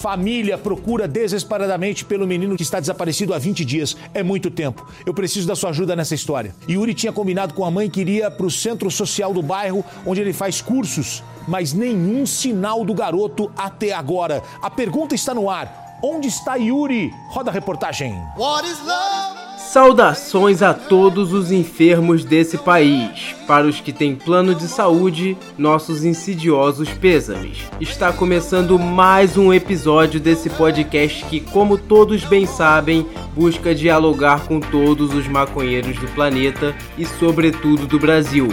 Família procura desesperadamente pelo menino que está desaparecido há 20 dias. É muito tempo. Eu preciso da sua ajuda nessa história. Yuri tinha combinado com a mãe que iria para o centro social do bairro, onde ele faz cursos, mas nenhum sinal do garoto até agora. A pergunta está no ar. Onde está Yuri? Roda a reportagem. What is love? Saudações a todos os enfermos desse país. Para os que têm plano de saúde, nossos insidiosos pêsames. Está começando mais um episódio desse podcast que, como todos bem sabem, busca dialogar com todos os maconheiros do planeta e, sobretudo, do Brasil.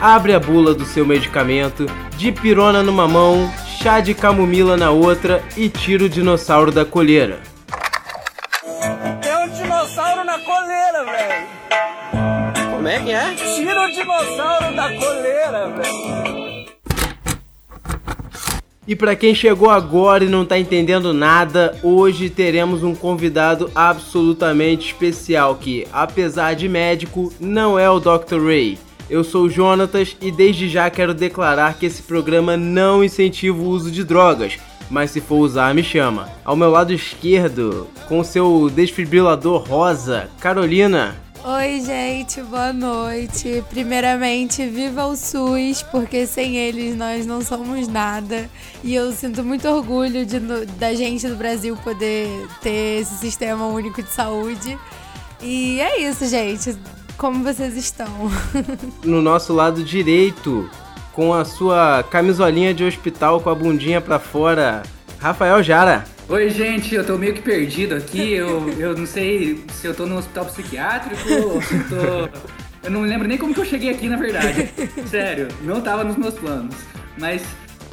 Abre a bula do seu medicamento, de pirona numa mão, chá de camomila na outra e tira o dinossauro da colheira. Como é que é? Tira o dinossauro da coleira, velho. E para quem chegou agora e não tá entendendo nada, hoje teremos um convidado absolutamente especial que, apesar de médico, não é o Dr. Ray. Eu sou o Jonatas e desde já quero declarar que esse programa não incentiva o uso de drogas, mas se for usar, me chama. Ao meu lado esquerdo, com seu desfibrilador rosa, Carolina. Oi, gente, boa noite. Primeiramente, viva o SUS, porque sem eles nós não somos nada. E eu sinto muito orgulho de, da gente do Brasil poder ter esse sistema único de saúde. E é isso, gente. Como vocês estão? No nosso lado direito, com a sua camisolinha de hospital com a bundinha para fora, Rafael Jara. Oi, gente, eu tô meio que perdido aqui. Eu, eu não sei se eu tô no hospital psiquiátrico ou se eu tô. Eu não lembro nem como que eu cheguei aqui, na verdade. Sério, não tava nos meus planos. Mas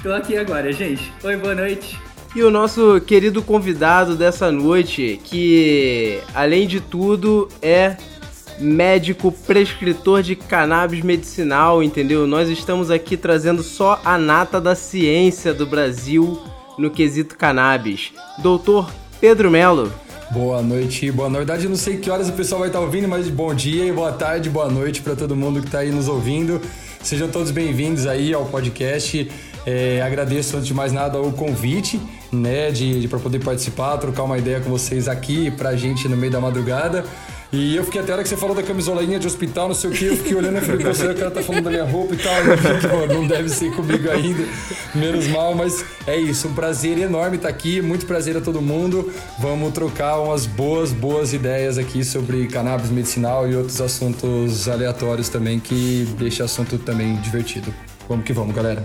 tô aqui agora, gente. Oi, boa noite. E o nosso querido convidado dessa noite, que além de tudo é médico prescritor de cannabis medicinal, entendeu? Nós estamos aqui trazendo só a nata da ciência do Brasil no quesito cannabis. Doutor Pedro Melo. Boa noite, boa noite. Na verdade, eu não sei que horas o pessoal vai estar ouvindo, mas bom dia e boa tarde, boa noite para todo mundo que está aí nos ouvindo. Sejam todos bem-vindos aí ao podcast. É, agradeço antes de mais nada o convite, né, de, de para poder participar, trocar uma ideia com vocês aqui pra gente no meio da madrugada. E eu fiquei até a hora que você falou da camisolinha de hospital, não sei o que, eu fiquei olhando e falei, você, o cara tá falando da minha roupa e tal. Não deve ser comigo ainda, menos mal, mas é isso, um prazer enorme estar aqui, muito prazer a todo mundo. Vamos trocar umas boas, boas ideias aqui sobre cannabis medicinal e outros assuntos aleatórios também que deixa o assunto também divertido. Vamos que vamos, galera.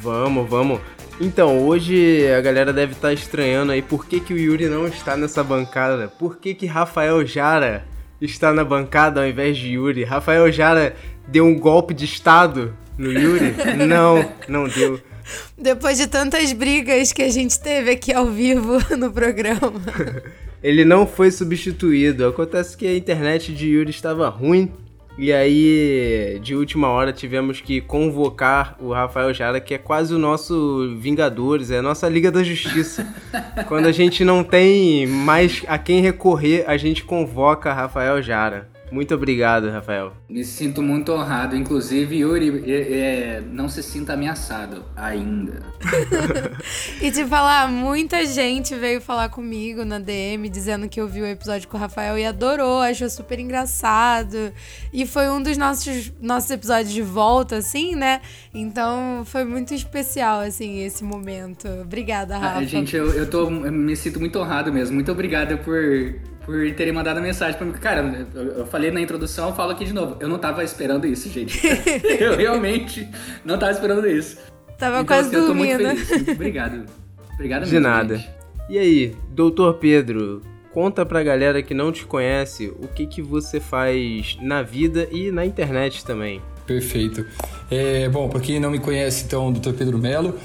Vamos, vamos. Então, hoje a galera deve estar estranhando aí por que, que o Yuri não está nessa bancada. Por que, que Rafael Jara está na bancada ao invés de Yuri. Rafael Jara deu um golpe de estado no Yuri? não, não deu. Depois de tantas brigas que a gente teve aqui ao vivo no programa. Ele não foi substituído. Acontece que a internet de Yuri estava ruim e aí, de última hora, tivemos que convocar o Rafael Jara, que é quase o nosso Vingadores, é a nossa Liga da Justiça. Quando a gente não tem mais a quem recorrer, a gente convoca Rafael Jara. Muito obrigado, Rafael. Me sinto muito honrado. Inclusive, Yuri, é, é, não se sinta ameaçado ainda. e te falar, muita gente veio falar comigo na DM dizendo que ouviu o episódio com o Rafael e adorou, achou super engraçado. E foi um dos nossos, nossos episódios de volta, assim, né? Então foi muito especial, assim, esse momento. Obrigada, ah, Rafa. Ah, gente, eu, eu, tô, eu me sinto muito honrado mesmo. Muito obrigada por por terem mandado a mensagem pra mim. Cara, eu, falei na introdução, eu falo aqui de novo. Eu não tava esperando isso, gente. eu realmente não tava esperando isso. Tava então, quase assim, dormindo. Eu tô muito feliz. Obrigado. Obrigado De mesmo, nada. Gente. E aí, doutor Pedro, conta pra galera que não te conhece o que, que você faz na vida e na internet também. Perfeito. É, bom, pra quem não me conhece, então, doutor Pedro Melo.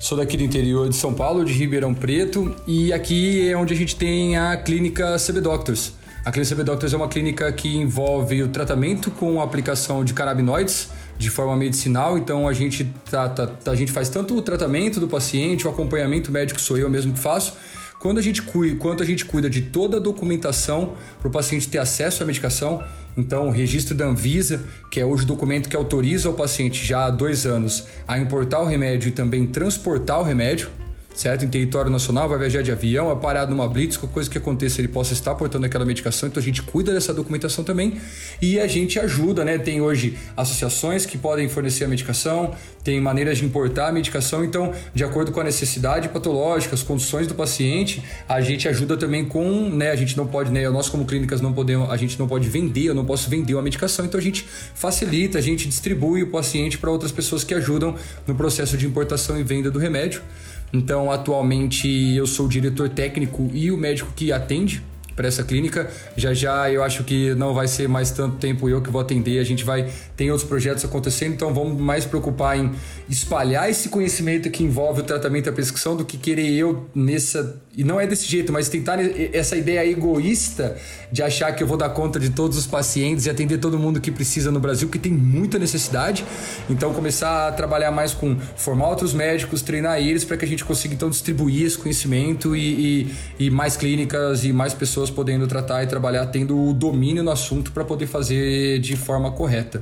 Sou daqui do interior de São Paulo, de Ribeirão Preto, e aqui é onde a gente tem a clínica CB Doctors. A clínica CB Doctors é uma clínica que envolve o tratamento com a aplicação de canabinoides de forma medicinal, então a gente, trata, a gente faz tanto o tratamento do paciente, o acompanhamento médico sou eu mesmo que faço, quando a gente cuida, quanto a gente cuida de toda a documentação para o paciente ter acesso à medicação, então o registro da Anvisa, que é hoje o documento que autoriza o paciente já há dois anos a importar o remédio e também transportar o remédio, certo? Em território nacional, vai viajar de avião, é parado numa blitz, qualquer coisa que aconteça, ele possa estar portando aquela medicação, então a gente cuida dessa documentação também e a gente ajuda, né? Tem hoje associações que podem fornecer a medicação, tem maneiras de importar a medicação, então, de acordo com a necessidade patológica, as condições do paciente, a gente ajuda também com, né? A gente não pode, né? Nós como clínicas não podemos, a gente não pode vender, eu não posso vender uma medicação, então a gente facilita, a gente distribui o paciente para outras pessoas que ajudam no processo de importação e venda do remédio. Então, atualmente eu sou o diretor técnico e o médico que atende para essa clínica. Já já eu acho que não vai ser mais tanto tempo eu que vou atender, a gente vai tem outros projetos acontecendo, então vamos mais preocupar em espalhar esse conhecimento que envolve o tratamento e a prescrição do que querer eu nessa e não é desse jeito, mas tentar essa ideia egoísta de achar que eu vou dar conta de todos os pacientes e atender todo mundo que precisa no Brasil, que tem muita necessidade. Então começar a trabalhar mais com formar outros médicos, treinar eles para que a gente consiga então distribuir esse conhecimento e, e, e mais clínicas e mais pessoas podendo tratar e trabalhar tendo o domínio no assunto para poder fazer de forma correta.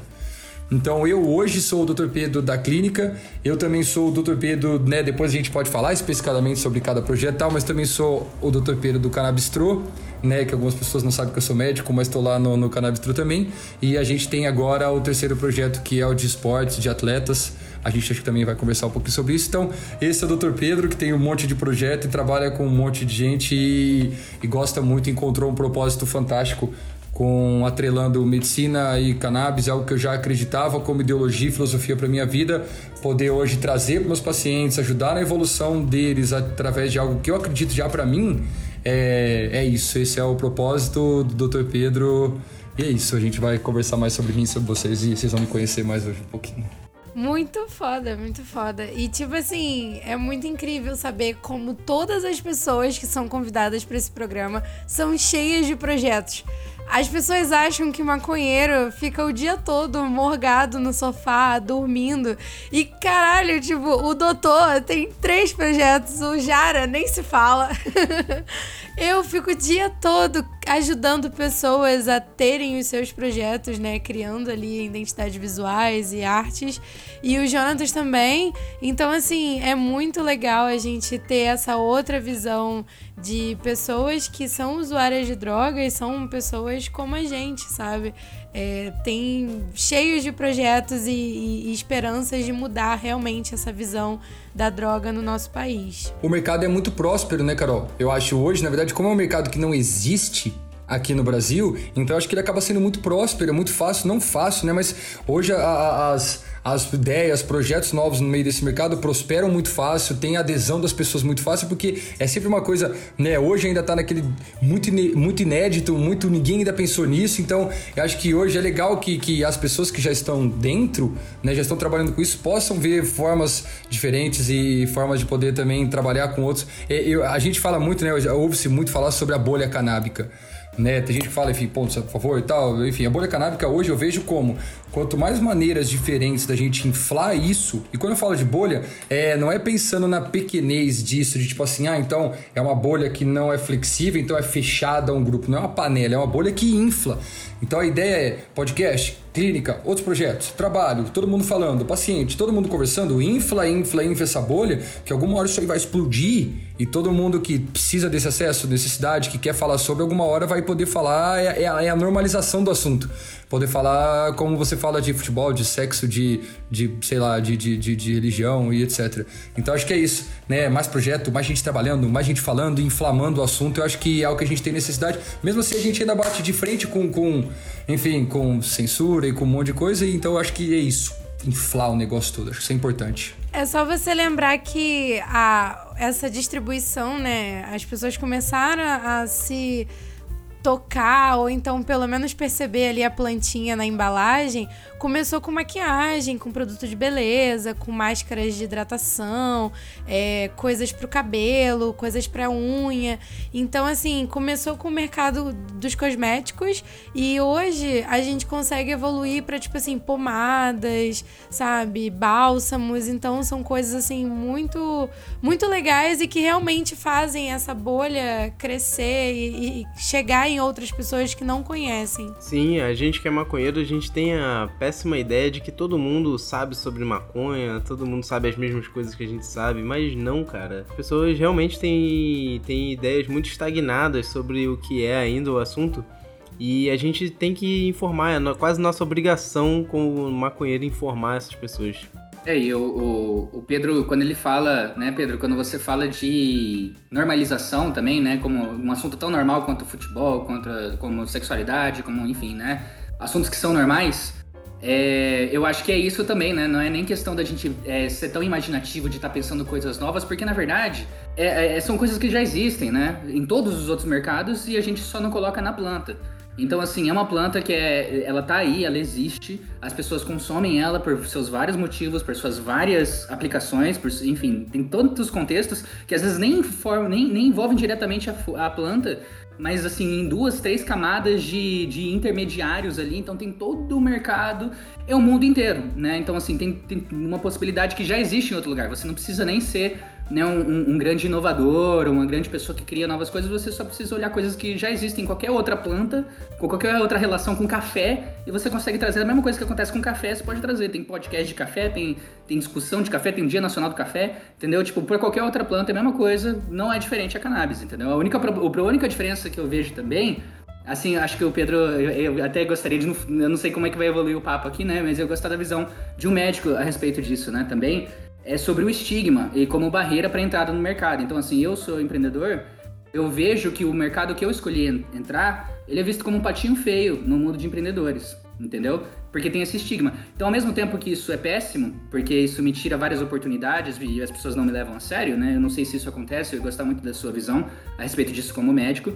Então eu hoje sou o Dr. Pedro da clínica, eu também sou o Dr. Pedro, né, depois a gente pode falar especificamente sobre cada projeto tal, mas também sou o Dr. Pedro do Cannabistro, né, que algumas pessoas não sabem que eu sou médico, mas estou lá no, no Cannabistro também. E a gente tem agora o terceiro projeto que é o de esportes, de atletas. A gente acho que também vai conversar um pouquinho sobre isso. Então, esse é o Dr. Pedro, que tem um monte de projeto e trabalha com um monte de gente e, e gosta muito, encontrou um propósito fantástico com atrelando medicina e cannabis, algo que eu já acreditava como ideologia e filosofia para minha vida, poder hoje trazer para meus pacientes, ajudar na evolução deles através de algo que eu acredito já para mim, é, é isso. Esse é o propósito do Dr. Pedro. E é isso, a gente vai conversar mais sobre mim, sobre vocês e vocês vão me conhecer mais hoje um pouquinho. Muito foda, muito foda. E tipo assim, é muito incrível saber como todas as pessoas que são convidadas para esse programa são cheias de projetos. As pessoas acham que maconheiro fica o dia todo morgado no sofá, dormindo. E caralho, tipo, o doutor tem três projetos, o Jara nem se fala. Eu fico o dia todo ajudando pessoas a terem os seus projetos, né? Criando ali identidades visuais e artes. E o Jonatas também. Então, assim, é muito legal a gente ter essa outra visão de pessoas que são usuárias de drogas, são pessoas como a gente, sabe? É, tem cheios de projetos e, e, esperanças de mudar realmente essa visão da droga no nosso país. O mercado é muito próspero, né, Carol? Eu acho hoje, na verdade, como é um mercado que não existe, aqui no Brasil, então acho que ele acaba sendo muito próspero, é muito fácil, não fácil, né? Mas hoje a, a, as, as ideias, projetos novos no meio desse mercado prosperam muito fácil, tem adesão das pessoas muito fácil, porque é sempre uma coisa, né? Hoje ainda tá naquele muito, muito inédito, muito ninguém ainda pensou nisso, então eu acho que hoje é legal que, que as pessoas que já estão dentro, né, já estão trabalhando com isso, possam ver formas diferentes e formas de poder também trabalhar com outros. Eu, a gente fala muito, né? Ouve-se muito falar sobre a bolha canábica né? Tem gente que fala, enfim, pontos a favor e tal. Enfim, a bolha canábica hoje eu vejo como quanto mais maneiras diferentes da gente inflar isso, e quando eu falo de bolha, é, não é pensando na pequenez disso, de tipo assim, ah, então é uma bolha que não é flexível, então é fechada a um grupo. Não é uma panela, é uma bolha que infla. Então a ideia é podcast, clínica, outros projetos, trabalho, todo mundo falando, paciente, todo mundo conversando, infla, infla, infla essa bolha, que alguma hora isso aí vai explodir e todo mundo que precisa desse acesso, necessidade, que quer falar sobre, alguma hora vai poder falar, é, é, é a normalização do assunto poder falar como você fala de futebol, de sexo, de, de sei lá, de, de, de, de religião e etc. Então acho que é isso, né? Mais projeto, mais gente trabalhando, mais gente falando, inflamando o assunto. Eu acho que é o que a gente tem necessidade. Mesmo assim, a gente ainda bate de frente com, com enfim, com censura e com um monte de coisa. Então acho que é isso. Inflar o negócio todo. Acho que isso é importante. É só você lembrar que a, essa distribuição, né? As pessoas começaram a se tocar ou então pelo menos perceber ali a plantinha na embalagem, começou com maquiagem, com produto de beleza, com máscaras de hidratação, é, coisas pro cabelo, coisas pra unha. Então, assim, começou com o mercado dos cosméticos e hoje a gente consegue evoluir para tipo assim, pomadas, sabe, bálsamos. Então, são coisas assim muito, muito legais e que realmente fazem essa bolha crescer e, e chegar em outras pessoas que não conhecem. Sim, a gente que é maconheiro, a gente tem a péssima ideia de que todo mundo sabe sobre maconha, todo mundo sabe as mesmas coisas que a gente sabe, mas não, cara. As pessoas realmente têm, têm ideias muito estagnadas sobre o que é ainda o assunto. E a gente tem que informar, é quase nossa obrigação como maconheiro informar essas pessoas. É, e o, o, o, Pedro, quando ele fala, né, Pedro, quando você fala de normalização também, né, como um assunto tão normal quanto futebol, quanto como sexualidade, como, enfim, né, assuntos que são normais, é, eu acho que é isso também, né? Não é nem questão da gente é, ser tão imaginativo de estar tá pensando coisas novas, porque na verdade é, é, são coisas que já existem, né? Em todos os outros mercados e a gente só não coloca na planta. Então, assim, é uma planta que é, ela tá aí, ela existe, as pessoas consomem ela por seus vários motivos, por suas várias aplicações, por, enfim, tem tantos contextos que às vezes nem, form, nem, nem envolvem diretamente a, a planta, mas assim, em duas, três camadas de, de intermediários ali, então tem todo o mercado, é o mundo inteiro, né? Então, assim, tem, tem uma possibilidade que já existe em outro lugar, você não precisa nem ser né, um, um, grande inovador, uma grande pessoa que cria novas coisas, você só precisa olhar coisas que já existem em qualquer outra planta, com qualquer outra relação com café, e você consegue trazer a mesma coisa que acontece com café, você pode trazer. Tem podcast de café, tem, tem discussão de café, tem Dia Nacional do Café, entendeu? Tipo, para qualquer outra planta é a mesma coisa, não é diferente a cannabis, entendeu? A única, a única diferença que eu vejo também Assim, acho que o Pedro, eu, até gostaria de. Eu não sei como é que vai evoluir o papo aqui, né? Mas eu gostaria da visão de um médico a respeito disso, né? Também é sobre o estigma e como barreira para entrada no mercado. Então, assim, eu sou empreendedor, eu vejo que o mercado que eu escolhi entrar, ele é visto como um patinho feio no mundo de empreendedores, entendeu? Porque tem esse estigma. Então, ao mesmo tempo que isso é péssimo, porque isso me tira várias oportunidades e as pessoas não me levam a sério, né? Eu não sei se isso acontece, eu gosto muito da sua visão a respeito disso como médico.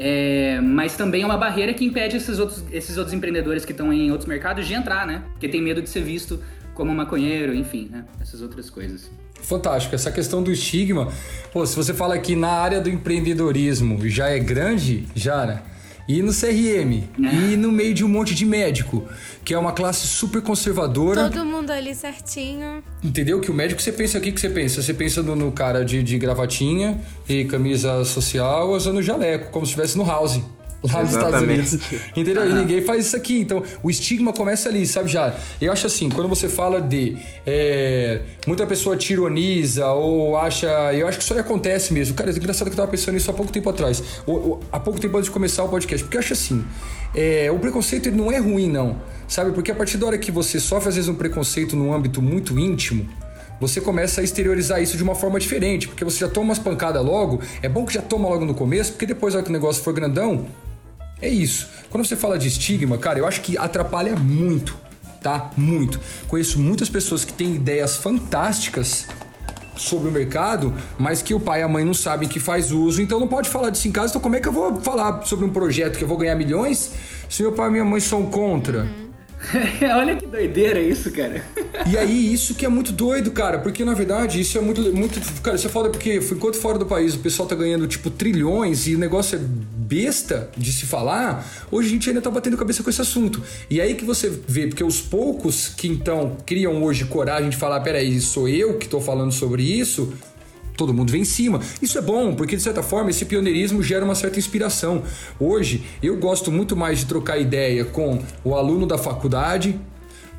É, mas também é uma barreira que impede esses outros, esses outros empreendedores que estão em outros mercados de entrar, né? Porque tem medo de ser visto como maconheiro, enfim, né? Essas outras coisas. Fantástico. Essa questão do estigma, pô, se você fala que na área do empreendedorismo já é grande, já, né? E no CRM, é. e no meio de um monte de médico, que é uma classe super conservadora. Todo mundo ali certinho. Entendeu? Que o médico você pensa aqui que você pensa? Você pensa no, no cara de, de gravatinha e camisa social usando jaleco, como se estivesse no house lá nos Estados Unidos. Entendeu? E ninguém faz isso aqui. Então, o estigma começa ali, sabe, já? Eu acho assim, quando você fala de. É, muita pessoa tironiza ou acha. Eu acho que isso aí acontece mesmo. Cara, é engraçado que eu tava pensando nisso há pouco tempo atrás. Ou, há pouco tempo antes de começar o podcast. Porque eu acho assim. É, o preconceito ele não é ruim, não. Sabe? Porque a partir da hora que você sofre, às vezes, um preconceito num âmbito muito íntimo você começa a exteriorizar isso de uma forma diferente, porque você já toma umas pancadas logo, é bom que já toma logo no começo, porque depois, na hora que o negócio for grandão, é isso. Quando você fala de estigma, cara, eu acho que atrapalha muito, tá? Muito. Conheço muitas pessoas que têm ideias fantásticas sobre o mercado, mas que o pai e a mãe não sabem que faz uso, então não pode falar disso em casa. Então como é que eu vou falar sobre um projeto que eu vou ganhar milhões se meu pai e minha mãe são contra? Uhum. Olha que doideira isso, cara. E aí, isso que é muito doido, cara, porque na verdade isso é muito. muito cara, isso é foda porque enquanto fora do país o pessoal tá ganhando tipo trilhões e o negócio é besta de se falar, hoje a gente ainda tá batendo cabeça com esse assunto. E aí que você vê, porque os poucos que então criam hoje coragem de falar: peraí, sou eu que tô falando sobre isso, todo mundo vem em cima. Isso é bom, porque de certa forma esse pioneirismo gera uma certa inspiração. Hoje eu gosto muito mais de trocar ideia com o aluno da faculdade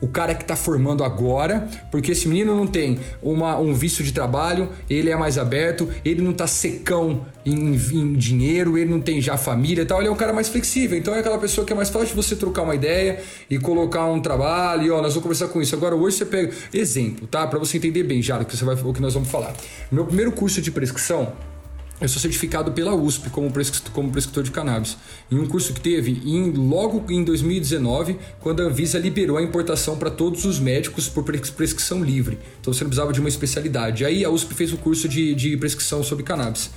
o cara que está formando agora, porque esse menino não tem uma, um vício de trabalho, ele é mais aberto, ele não está secão em, em, dinheiro, ele não tem já família e tal, ele é um cara mais flexível. Então é aquela pessoa que é mais fácil de você trocar uma ideia e colocar um trabalho, e ó, nós vamos conversar com isso. Agora hoje você pega exemplo, tá? Para você entender bem já o que você vai o que nós vamos falar. Meu primeiro curso de prescrição eu sou certificado pela USP como prescritor, como prescritor de cannabis. Em um curso que teve em, logo em 2019, quando a Anvisa liberou a importação para todos os médicos por prescrição livre. Então você não precisava de uma especialidade. Aí a USP fez o curso de, de prescrição sobre cannabis.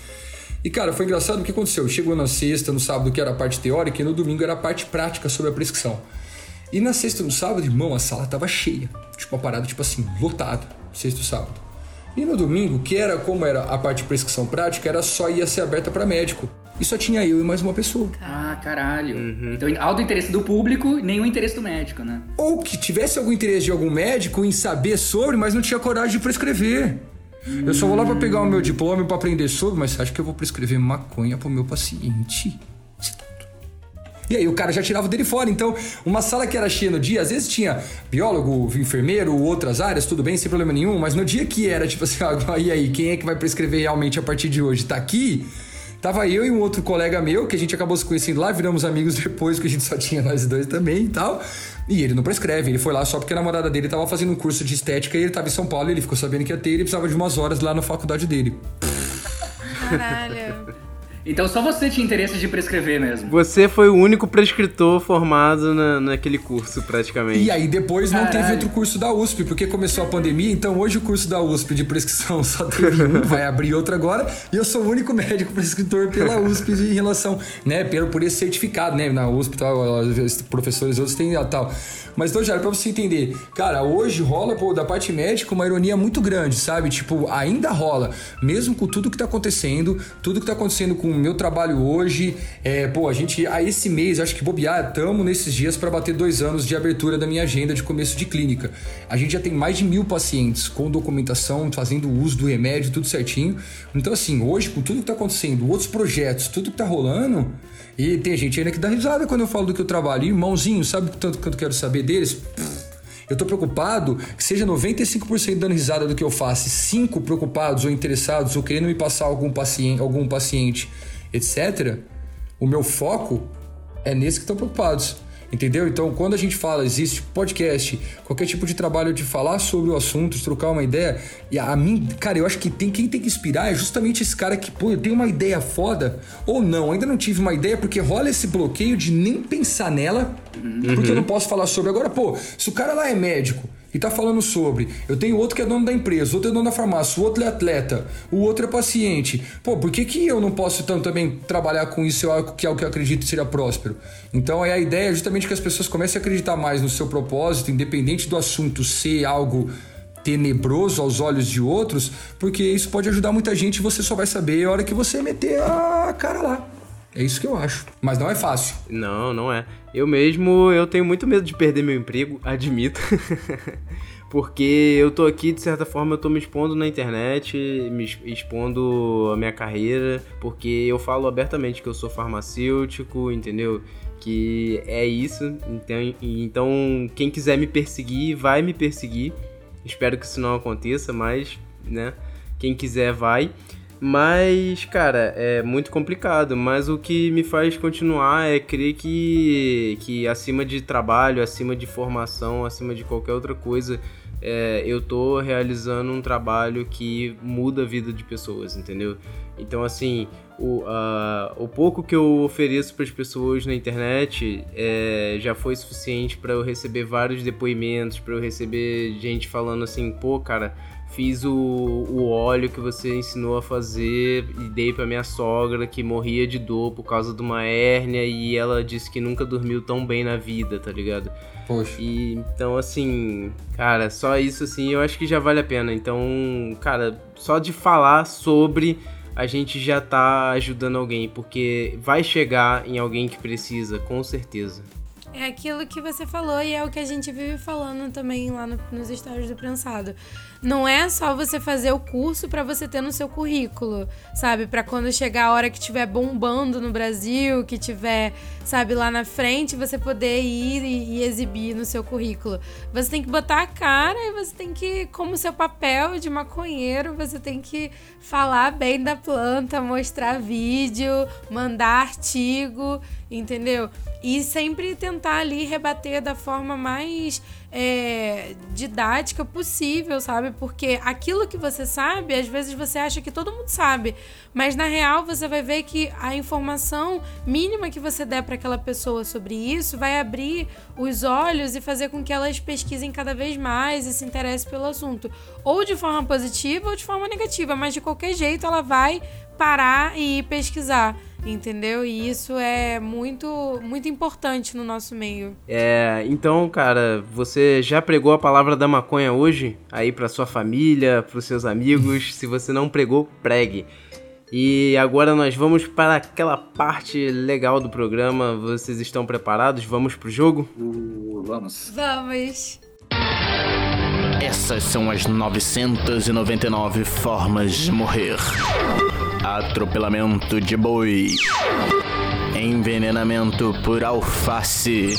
E cara, foi engraçado o que aconteceu. Chegou na sexta, no sábado, que era a parte teórica, e no domingo era a parte prática sobre a prescrição. E na sexta no sábado, irmão, a sala tava cheia. Tipo, uma parada, tipo assim, lotada. Sexta e sábado. E no domingo, que era como era a parte de prescrição prática, era só ia ser aberta para médico. E só tinha eu e mais uma pessoa. Ah, caralho. Uhum. Então, alto interesse do público, nenhum interesse do médico, né? Ou que tivesse algum interesse de algum médico em saber sobre, mas não tinha coragem de prescrever. Hum. Eu só vou lá para pegar o meu diploma para aprender sobre, mas você acha que eu vou prescrever maconha pro meu paciente? E aí o cara já tirava dele fora. Então, uma sala que era cheia no dia, às vezes tinha biólogo, enfermeiro, outras áreas, tudo bem, sem problema nenhum, mas no dia que era, tipo assim, ah, e aí, quem é que vai prescrever realmente a partir de hoje? Tá aqui? Tava eu e um outro colega meu, que a gente acabou se conhecendo lá, viramos amigos depois, que a gente só tinha nós dois também e tal. E ele não prescreve, ele foi lá só porque a namorada dele tava fazendo um curso de estética e ele tava em São Paulo e ele ficou sabendo que ia ter ele precisava de umas horas lá na faculdade dele. Caralho. Então só você tinha interesse de prescrever mesmo. Você foi o único prescritor formado na, naquele curso, praticamente. E aí depois não Caralho. teve outro curso da USP, porque começou a pandemia, então hoje o curso da USP de prescrição só teve um, vai abrir outro agora, e eu sou o único médico prescritor pela USP em relação, né, pelo, por esse certificado, né, na USP, tal, os professores outros têm a tal. Mas, então, Jair, pra você entender, cara, hoje rola, pô, da parte médica uma ironia muito grande, sabe? Tipo, ainda rola, mesmo com tudo que tá acontecendo, tudo que tá acontecendo com meu trabalho hoje, é, pô, a gente, a esse mês, acho que bobear, tamo nesses dias para bater dois anos de abertura da minha agenda de começo de clínica. A gente já tem mais de mil pacientes com documentação, fazendo uso do remédio, tudo certinho. Então, assim, hoje, com tudo que tá acontecendo, outros projetos, tudo que tá rolando, e tem gente ainda que dá risada quando eu falo do que eu trabalho. Irmãozinho, sabe o tanto eu quero saber deles? Eu tô preocupado que seja 95% dando risada do que eu faço, e 5 preocupados ou interessados ou querendo me passar algum paciente, algum paciente, etc. O meu foco é nesse que estão preocupados. Entendeu? Então, quando a gente fala, existe podcast, qualquer tipo de trabalho de falar sobre o assunto, de trocar uma ideia, e a mim, cara, eu acho que tem quem tem que inspirar é justamente esse cara que, pô, eu tenho uma ideia foda, ou não, ainda não tive uma ideia, porque rola esse bloqueio de nem pensar nela, porque eu não posso falar sobre. Agora, pô, se o cara lá é médico, e tá falando sobre. Eu tenho outro que é dono da empresa, outro é dono da farmácia, o outro é atleta, o outro é paciente. Pô, por que, que eu não posso então também trabalhar com isso, que é o que eu acredito seja próspero? Então é a ideia é justamente que as pessoas comecem a acreditar mais no seu propósito, independente do assunto ser algo tenebroso aos olhos de outros, porque isso pode ajudar muita gente e você só vai saber a hora que você meter a cara lá. É isso que eu acho. Mas não é fácil. Não, não é. Eu mesmo, eu tenho muito medo de perder meu emprego, admito. Porque eu tô aqui, de certa forma, eu tô me expondo na internet, me expondo a minha carreira, porque eu falo abertamente que eu sou farmacêutico, entendeu? Que é isso. Então, então quem quiser me perseguir, vai me perseguir. Espero que isso não aconteça, mas, né? Quem quiser, vai. Mas, cara, é muito complicado. Mas o que me faz continuar é crer que, que acima de trabalho, acima de formação, acima de qualquer outra coisa, é, eu tô realizando um trabalho que muda a vida de pessoas, entendeu? Então, assim, o, uh, o pouco que eu ofereço para as pessoas na internet é, já foi suficiente para eu receber vários depoimentos, para eu receber gente falando assim, pô, cara fiz o, o óleo que você ensinou a fazer e dei para minha sogra que morria de dor por causa de uma hérnia e ela disse que nunca dormiu tão bem na vida, tá ligado? Poxa. E então assim, cara, só isso assim, eu acho que já vale a pena. Então, cara, só de falar sobre a gente já tá ajudando alguém, porque vai chegar em alguém que precisa, com certeza. É aquilo que você falou e é o que a gente vive falando também lá no, nos estágios do prensado. Não é só você fazer o curso para você ter no seu currículo, sabe? Para quando chegar a hora que estiver bombando no Brasil, que tiver, sabe, lá na frente, você poder ir e, e exibir no seu currículo. Você tem que botar a cara e você tem que, como seu papel de maconheiro, você tem que falar bem da planta, mostrar vídeo, mandar artigo, entendeu? E sempre tentar ali rebater da forma mais é, didática possível, sabe? Porque aquilo que você sabe, às vezes você acha que todo mundo sabe, mas na real você vai ver que a informação mínima que você der para aquela pessoa sobre isso vai abrir os olhos e fazer com que elas pesquisem cada vez mais e se interessem pelo assunto, ou de forma positiva ou de forma negativa, mas de qualquer jeito ela vai parar e pesquisar entendeu? E isso é muito muito importante no nosso meio. É, então, cara, você já pregou a palavra da maconha hoje aí para sua família, para os seus amigos? Se você não pregou, pregue. E agora nós vamos para aquela parte legal do programa. Vocês estão preparados? Vamos pro jogo? Uh, vamos. Vamos. Essas são as 999 formas de morrer. Atropelamento de boi. Envenenamento por alface.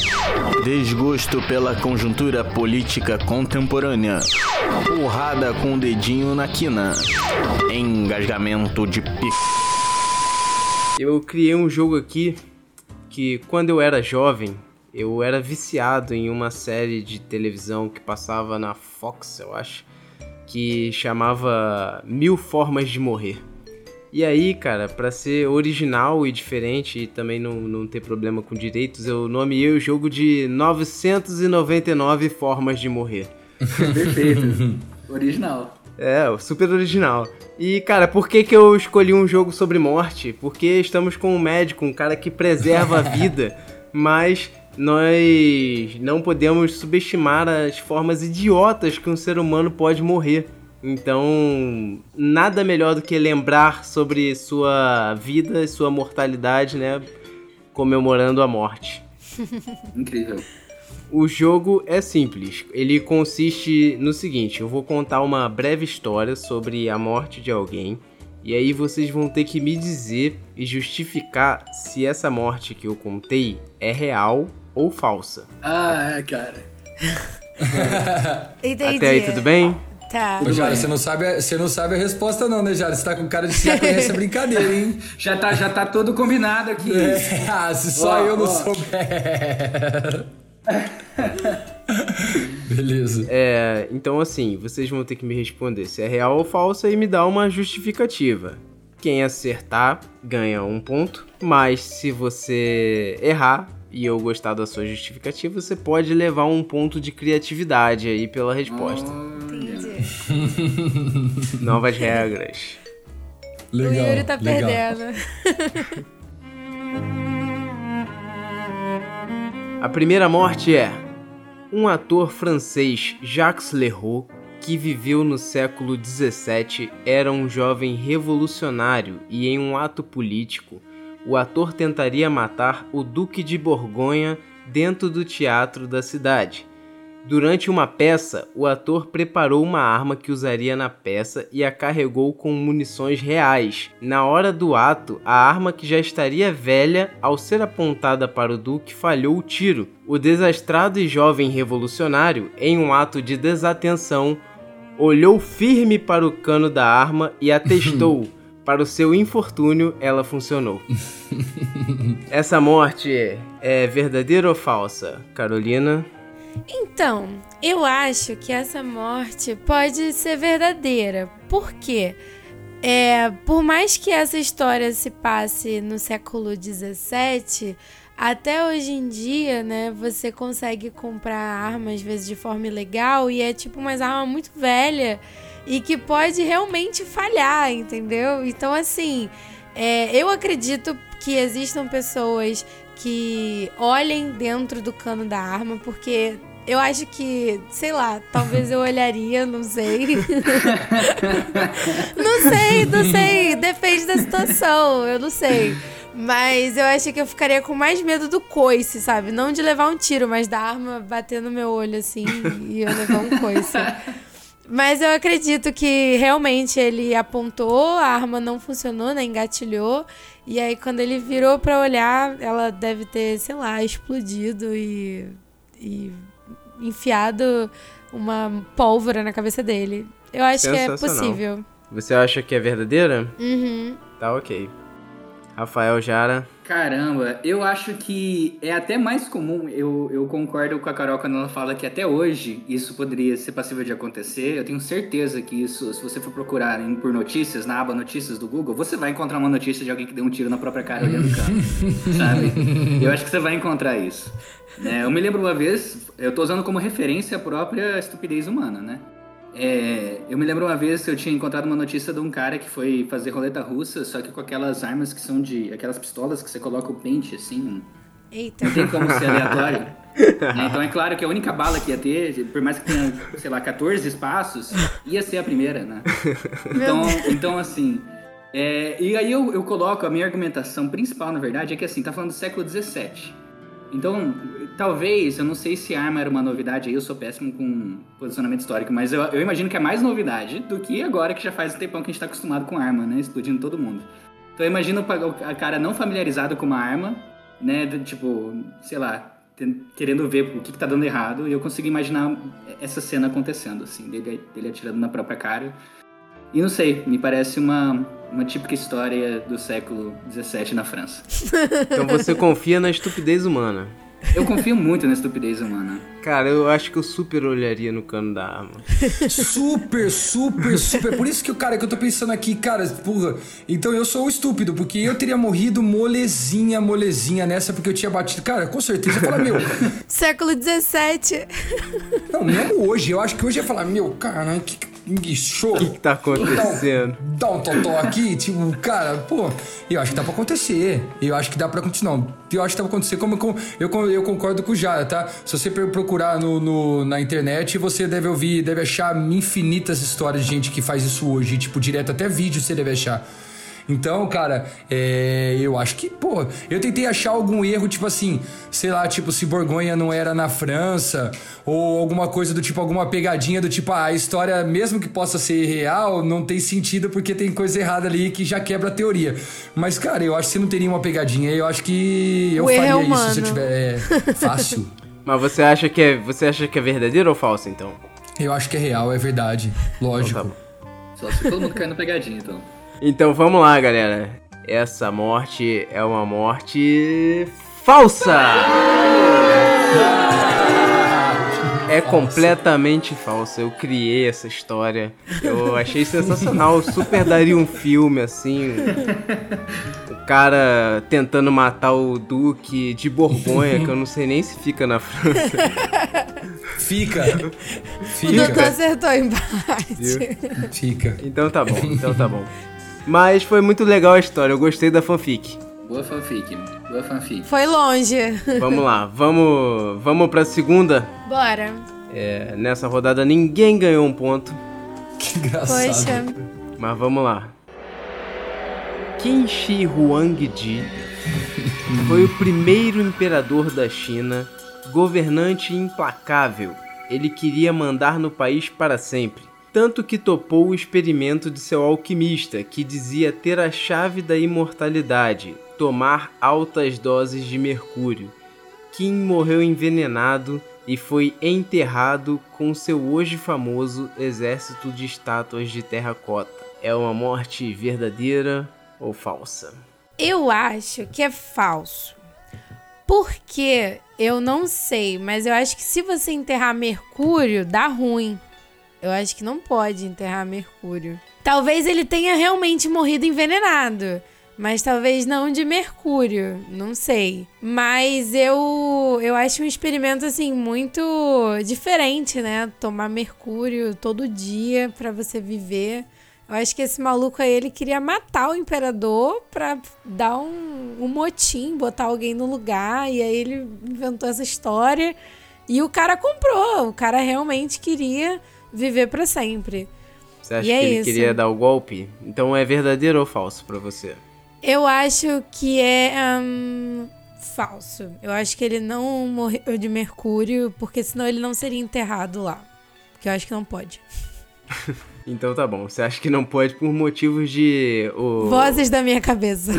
Desgosto pela conjuntura política contemporânea. Porrada com o dedinho na quina. Engasgamento de pico. Eu criei um jogo aqui que quando eu era jovem, eu era viciado em uma série de televisão que passava na Fox, eu acho, que chamava Mil Formas de Morrer. E aí, cara, para ser original e diferente e também não, não ter problema com direitos, eu nomeei o jogo de 999 Formas de Morrer. Perfeito. Original. É, super original. E, cara, por que, que eu escolhi um jogo sobre morte? Porque estamos com um médico, um cara que preserva a vida, mas nós não podemos subestimar as formas idiotas que um ser humano pode morrer. Então, nada melhor do que lembrar sobre sua vida e sua mortalidade, né? Comemorando a morte. Incrível. O jogo é simples. Ele consiste no seguinte: eu vou contar uma breve história sobre a morte de alguém. E aí vocês vão ter que me dizer e justificar se essa morte que eu contei é real ou falsa. Ah, cara. Entendi. Até aí tudo bem? Tá. Ô, Jara, você não, sabe, você não sabe a resposta não, né, Jara? Você tá com cara de que já conhece a brincadeira, hein? Já tá, já tá todo combinado aqui. É, ah, se só eu não souber. Beleza. É, então assim, vocês vão ter que me responder se é real ou falsa e me dar uma justificativa. Quem acertar ganha um ponto, mas se você errar e eu gostar da sua justificativa, você pode levar um ponto de criatividade aí pela resposta. Entendi. Novas regras. Legal. o Yuri tá legal. perdendo. A primeira morte é um ator francês, Jacques Leroux, que viveu no século 17, era um jovem revolucionário e em um ato político, o ator tentaria matar o Duque de Borgonha dentro do teatro da cidade. Durante uma peça, o ator preparou uma arma que usaria na peça e a carregou com munições reais. Na hora do ato, a arma que já estaria velha, ao ser apontada para o Duque, falhou o tiro. O desastrado e jovem revolucionário, em um ato de desatenção, olhou firme para o cano da arma e a testou. Para o seu infortúnio, ela funcionou. Essa morte é verdadeira ou falsa, Carolina? Então, eu acho que essa morte pode ser verdadeira. Por quê? É, por mais que essa história se passe no século XVII, até hoje em dia, né, você consegue comprar armas às vezes de forma ilegal e é tipo umas armas muito velha e que pode realmente falhar, entendeu? Então, assim, é, eu acredito que existam pessoas que olhem dentro do cano da arma, porque eu acho que, sei lá, talvez eu olharia, não sei. não sei, não sei. Depende da situação, eu não sei. Mas eu acho que eu ficaria com mais medo do coice, sabe? Não de levar um tiro, mas da arma bater no meu olho assim e eu levar um coice. Mas eu acredito que realmente ele apontou, a arma não funcionou, né? Engatilhou. E aí, quando ele virou pra olhar, ela deve ter, sei lá, explodido e, e enfiado uma pólvora na cabeça dele. Eu acho que é possível. Você acha que é verdadeira? Uhum. Tá ok. Rafael Jara. Caramba, eu acho que é até mais comum. Eu, eu concordo com a Carol quando ela fala que até hoje isso poderia ser passível de acontecer. Eu tenho certeza que isso, se você for procurar em- por notícias, na aba notícias do Google, você vai encontrar uma notícia de alguém que deu um tiro na própria cara olhando o cano. sabe? Eu acho que você vai encontrar isso. né? eu me lembro uma vez, eu tô usando como referência a própria estupidez humana, né? É, eu me lembro uma vez que eu tinha encontrado uma notícia de um cara que foi fazer roleta russa, só que com aquelas armas que são de. aquelas pistolas que você coloca o pente assim. Eita. Não tem como ser aleatório. né? Então é claro que a única bala que ia ter, por mais que tenha, sei lá, 14 espaços, ia ser a primeira, né? Então, então assim. é, e aí eu, eu coloco a minha argumentação principal, na verdade, é que assim, tá falando do século XVII. Então, talvez, eu não sei se arma era uma novidade aí, eu sou péssimo com posicionamento histórico, mas eu, eu imagino que é mais novidade do que agora que já faz um tempão que a gente tá acostumado com arma, né? Explodindo todo mundo. Então eu imagino a cara não familiarizado com uma arma, né? Tipo, sei lá, querendo ver o que, que tá dando errado. E eu consigo imaginar essa cena acontecendo, assim, dele, dele atirando na própria cara. E não sei, me parece uma, uma típica história do século XVII na França. Então você confia na estupidez humana. Eu confio muito na estupidez humana. Cara, eu acho que eu super olharia no cano da arma. Super, super, super. Por isso que o cara que eu tô pensando aqui, cara, porra. Então eu sou o estúpido, porque eu teria morrido molezinha, molezinha nessa, porque eu tinha batido. Cara, com certeza eu ia falar, meu. Século XVII. Não, mesmo hoje, eu acho que hoje eu ia falar, meu, caralho, que show. O que, que tá acontecendo? Dá um totó aqui, tipo, cara, pô, eu acho que dá pra acontecer. Eu acho que dá pra continuar. Não, eu acho que dá pra acontecer como, como eu, eu concordo com o Jara, tá? Se você procurar no, no- na internet, você deve ouvir, deve achar infinitas histórias de gente que faz isso hoje. Tipo, direto até vídeo você deve achar. Então, cara, é, eu acho que, pô, eu tentei achar algum erro, tipo assim, sei lá, tipo, se Borgonha não era na França, ou alguma coisa do tipo, alguma pegadinha do tipo, ah, a história, mesmo que possa ser real, não tem sentido porque tem coisa errada ali que já quebra a teoria. Mas, cara, eu acho que você não teria uma pegadinha, eu acho que eu O erro é faria isso se eu tiver. É, fácil. Mas você acha que é, você acha que é verdadeiro ou falso, então? Eu acho que é real, é verdade. Lógico. Então tá Só se todo mundo cair na pegadinha, então. Então vamos lá, galera. Essa morte é uma morte falsa. É completamente falsa. Eu criei essa história. Eu achei sensacional. Super daria um filme assim. O cara tentando matar o Duque de Borgonha, que eu não sei nem se fica na França. Fica. O doutor Fica. acertou em parte. Fica. Então tá bom, então tá bom. Mas foi muito legal a história. Eu gostei da fanfic. Boa fanfic, boa fanfic. Foi longe. Vamos lá, vamos, vamos pra segunda. Bora. É, nessa rodada ninguém ganhou um ponto, Que engraçado. Poxa. mas vamos lá. Qin Shi Huangdi foi o primeiro imperador da China, governante implacável. Ele queria mandar no país para sempre. Tanto que topou o experimento de seu alquimista, que dizia ter a chave da imortalidade, tomar altas doses de mercúrio. Kim morreu envenenado e foi enterrado com seu hoje famoso exército de estátuas de terracota. É uma morte verdadeira ou falsa? Eu acho que é falso. Porque eu não sei, mas eu acho que se você enterrar Mercúrio, dá ruim. Eu acho que não pode enterrar Mercúrio. Talvez ele tenha realmente morrido envenenado. Mas talvez não de mercúrio, não sei. Mas eu eu acho um experimento assim muito diferente, né? Tomar mercúrio todo dia pra você viver. Eu acho que esse maluco aí ele queria matar o imperador pra dar um, um motim, botar alguém no lugar e aí ele inventou essa história e o cara comprou. O cara realmente queria viver pra sempre. Você acha E é que ele isso. queria dar o golpe? Então é verdadeiro ou falso pra você? Eu acho que é hum, falso. Eu acho que ele não morreu de mercúrio, porque senão ele não seria enterrado lá. Que eu acho que não pode. Então tá bom. Você acha que não pode por motivos de. O... Vozes da minha cabeça.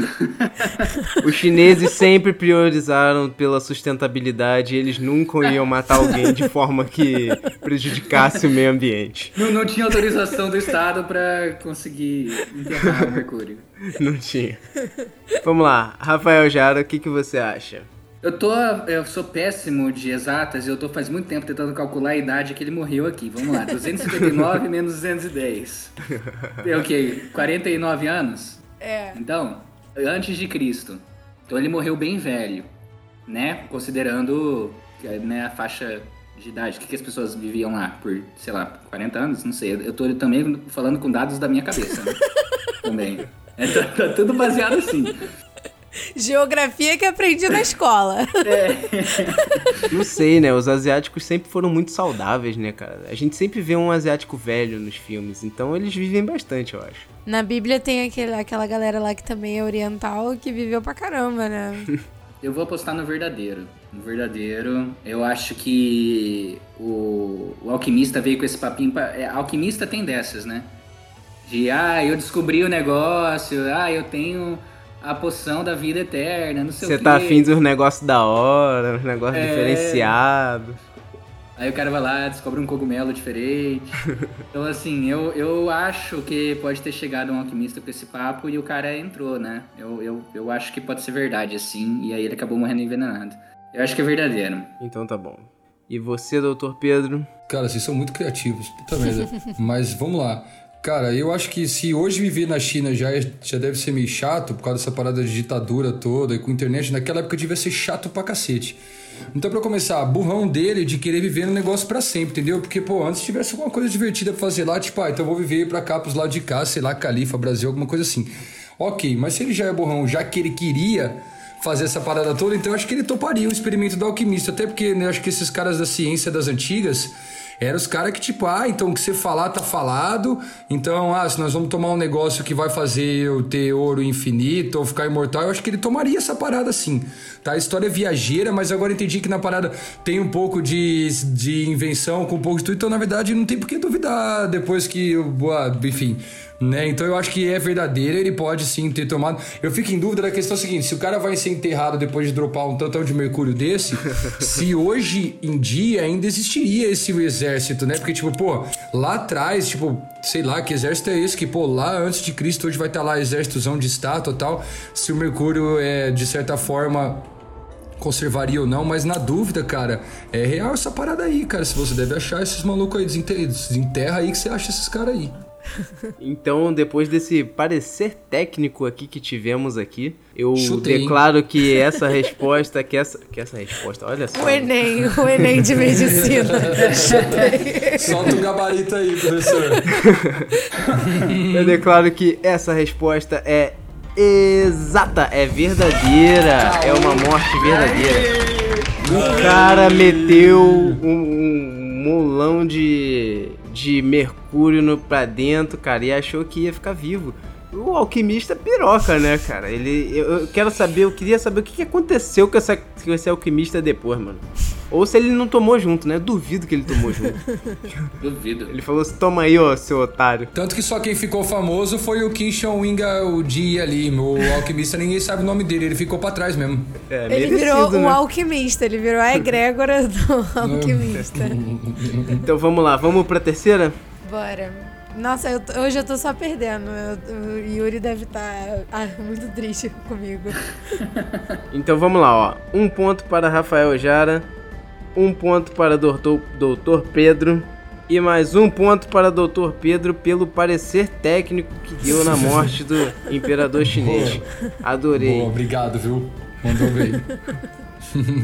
Os chineses sempre priorizaram pela sustentabilidade e eles nunca iam matar alguém de forma que prejudicasse o meio ambiente. Não, não tinha autorização do Estado pra conseguir enterrar o Mercúrio. Não tinha. Vamos lá, Rafael Jara, o que, que você acha? Eu tô. Eu sou péssimo de exatas e eu tô faz muito tempo tentando calcular a idade que ele morreu aqui. Vamos lá, 259 menos 210. É o quê? 49 anos? É. Então, antes de Cristo. Então ele morreu bem velho, né? Considerando né, a faixa de idade. O que, que as pessoas viviam lá? Por, sei lá, 40 anos? Não sei. Eu tô também falando com dados da minha cabeça, né? também. É, tá, tá tudo baseado assim. Geografia que aprendi na escola. Não sei, né? Os asiáticos sempre foram muito saudáveis, né, cara? A gente sempre vê um asiático velho nos filmes, então eles vivem bastante, eu acho. Na Bíblia tem aquele, aquela galera lá que também é oriental que viveu pra caramba, né? Eu vou apostar no verdadeiro. No verdadeiro, eu acho que o, o alquimista veio com esse papinho. Pra, é, alquimista tem dessas, né? De, ah, eu descobri o negócio, ah, eu tenho a poção da vida eterna, não sei Você o quê. tá afim dos negócios da hora, uns negócios É. diferenciados. Aí o cara vai lá, descobre um cogumelo diferente. então, assim, eu, eu acho que pode ter chegado um alquimista com esse papo e o cara entrou, né? Eu, eu, eu acho que pode ser verdade, assim, e aí ele acabou morrendo envenenado. Eu acho que é verdadeiro. Então tá bom. E você, doutor Pedro? Cara, vocês são muito criativos, puta merda. Mas vamos lá. Cara, eu acho que se hoje viver na China já, é- já deve ser meio chato, por causa dessa parada de ditadura toda e com internet, naquela época devia ser chato pra cacete. Então, pra começar, burrão dele de querer viver no negócio pra sempre, entendeu? Porque, pô, antes tivesse alguma coisa divertida pra fazer lá, tipo, ah, então vou viver pra cá, pros lados de cá, sei lá, Califa, Brasil, alguma coisa assim. Ok, mas se ele já é burrão, já que ele queria fazer essa parada toda, então eu acho que ele toparia o experimento do alquimista. Até porque né, acho que esses caras da ciência das antigas eram os caras que, tipo, ah, então o que você falar tá falado. Então, ah, se nós vamos tomar um negócio que vai fazer eu ter ouro infinito ou ficar imortal, eu acho que ele tomaria essa parada assim. Tá? A história é viajeira, mas agora entendi que na parada tem um pouco de, de invenção com um pouco de tudo. Então, na verdade, não tem por que duvidar depois que. ah, Enfim. Né? Então eu acho que é verdadeiro, ele pode sim ter tomado. Eu fico em dúvida da questão seguinte: se o cara vai ser enterrado depois de dropar um tantão de mercúrio desse, se hoje em dia ainda existiria esse exército, né? Porque, tipo, pô, lá atrás, tipo, sei lá, que exército é esse? Que, pô, lá antes de Cristo hoje vai estar lá exércitozão de estátua e tal. Se o mercúrio é, de certa forma, conservaria ou não, mas na dúvida, cara, é real essa parada aí, cara. Se você deve achar esses malucos aí, desenter- desenterra aí que você acha esses caras aí. Então, depois desse parecer técnico aqui que tivemos aqui, eu Chutei, declaro que essa resposta, que essa, que essa resposta, olha só. O Enem, o Enem de medicina. Solta o gabarito aí, professor. Eu declaro que essa resposta é exata, é verdadeira, é uma morte verdadeira. O cara meteu um, um molão de, de mercúrio no, pra dentro, cara, e achou que ia ficar vivo. O alquimista piroca, né, cara? Ele, eu, eu quero saber, eu queria saber o que, que aconteceu com, essa, com esse alquimista depois, mano. Ou se ele não tomou junto, né? Duvido que ele tomou junto. Duvido. Ele falou assim: toma aí, ó, seu otário. Tanto que só quem ficou famoso foi o Kim Winga o Di ali. O alquimista, ninguém sabe o nome dele, ele ficou pra trás mesmo. É, Ele merecido, virou né? o alquimista, ele virou a egrégora do alquimista. Então vamos lá, vamos pra terceira? Bora. Nossa, eu hoje eu tô só perdendo. Eu- o Yuri deve estar muito triste comigo. Então vamos lá, ó. Um ponto para Rafael Jara, um ponto para doutor, doutor Pedro e mais um ponto para doutor Pedro pelo parecer técnico que deu na morte do imperador chinês. Adorei. Boa, obrigado, viu? Mandou bem.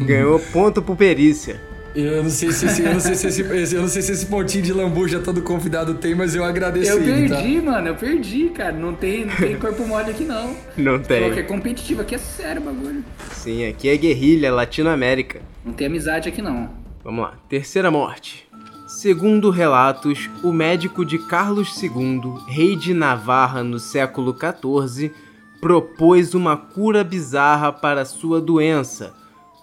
Ganhou ponto por perícia. Eu não sei se esse, eu não sei se esse, eu não sei se esse pontinho de lambuja todo convidado tem, mas eu agradeço Eu ele, tá? perdi, mano, eu perdi, cara. Não tem, não tem corpo mole aqui, não. Não Pô, que é tem. competitivo, aqui é sério o bagulho. Sim, aqui é guerrilha, Latinoamérica. Não tem amizade aqui, não. Vamos lá. Terceira morte. Segundo relatos, o médico de Carlos II, rei de Navarra no século XIV, propôs uma cura bizarra para sua doença: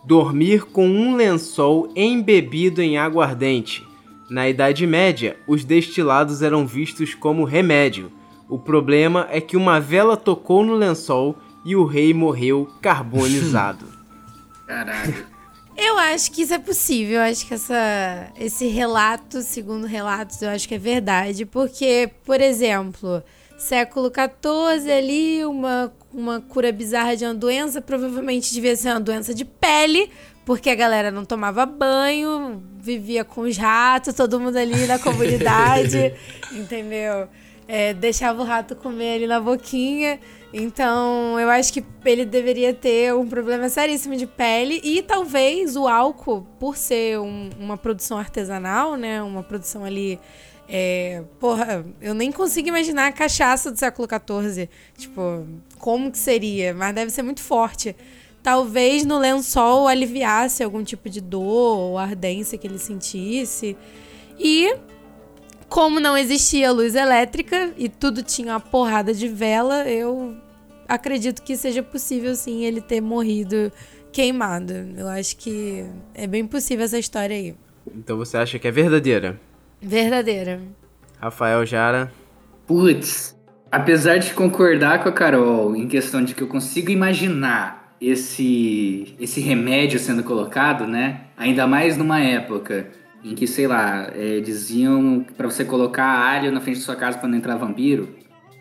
dormir com um lençol embebido em aguardente. Na Idade Média, os destilados eram vistos como remédio. O problema é que uma vela tocou no lençol e o rei morreu carbonizado. Caralho. Eu acho que isso é possível. Eu acho que essa, esse relato, segundo relatos, eu acho que é verdade. Porque, por exemplo, século XIV ali, uma, uma cura bizarra de uma doença, provavelmente devia ser uma doença de pele, porque a galera não tomava banho, vivia com os ratos, todo mundo ali na comunidade, entendeu? É, deixava o rato comer ali na boquinha. Então, eu acho que ele deveria ter um problema seríssimo de pele e talvez o álcool, por ser um- uma produção artesanal, né? Uma produção ali. é, porra, eu nem consigo imaginar a cachaça do século XIV. Tipo, como que seria? Mas deve ser muito forte. Talvez no lençol aliviasse algum tipo de dor ou ardência que ele sentisse. E como não existia luz elétrica e tudo tinha uma porrada de vela, eu acredito que seja possível sim ele ter morrido queimado. Eu acho que é bem possível essa história aí. Então você acha que é verdadeira? Verdadeira. Rafael Jara. Putz, apesar de concordar com a Carol em questão de que eu consigo imaginar esse, esse remédio sendo colocado, né? Ainda mais numa época em que, sei lá, é, diziam para você colocar alho na frente da sua casa para não entrar vampiro,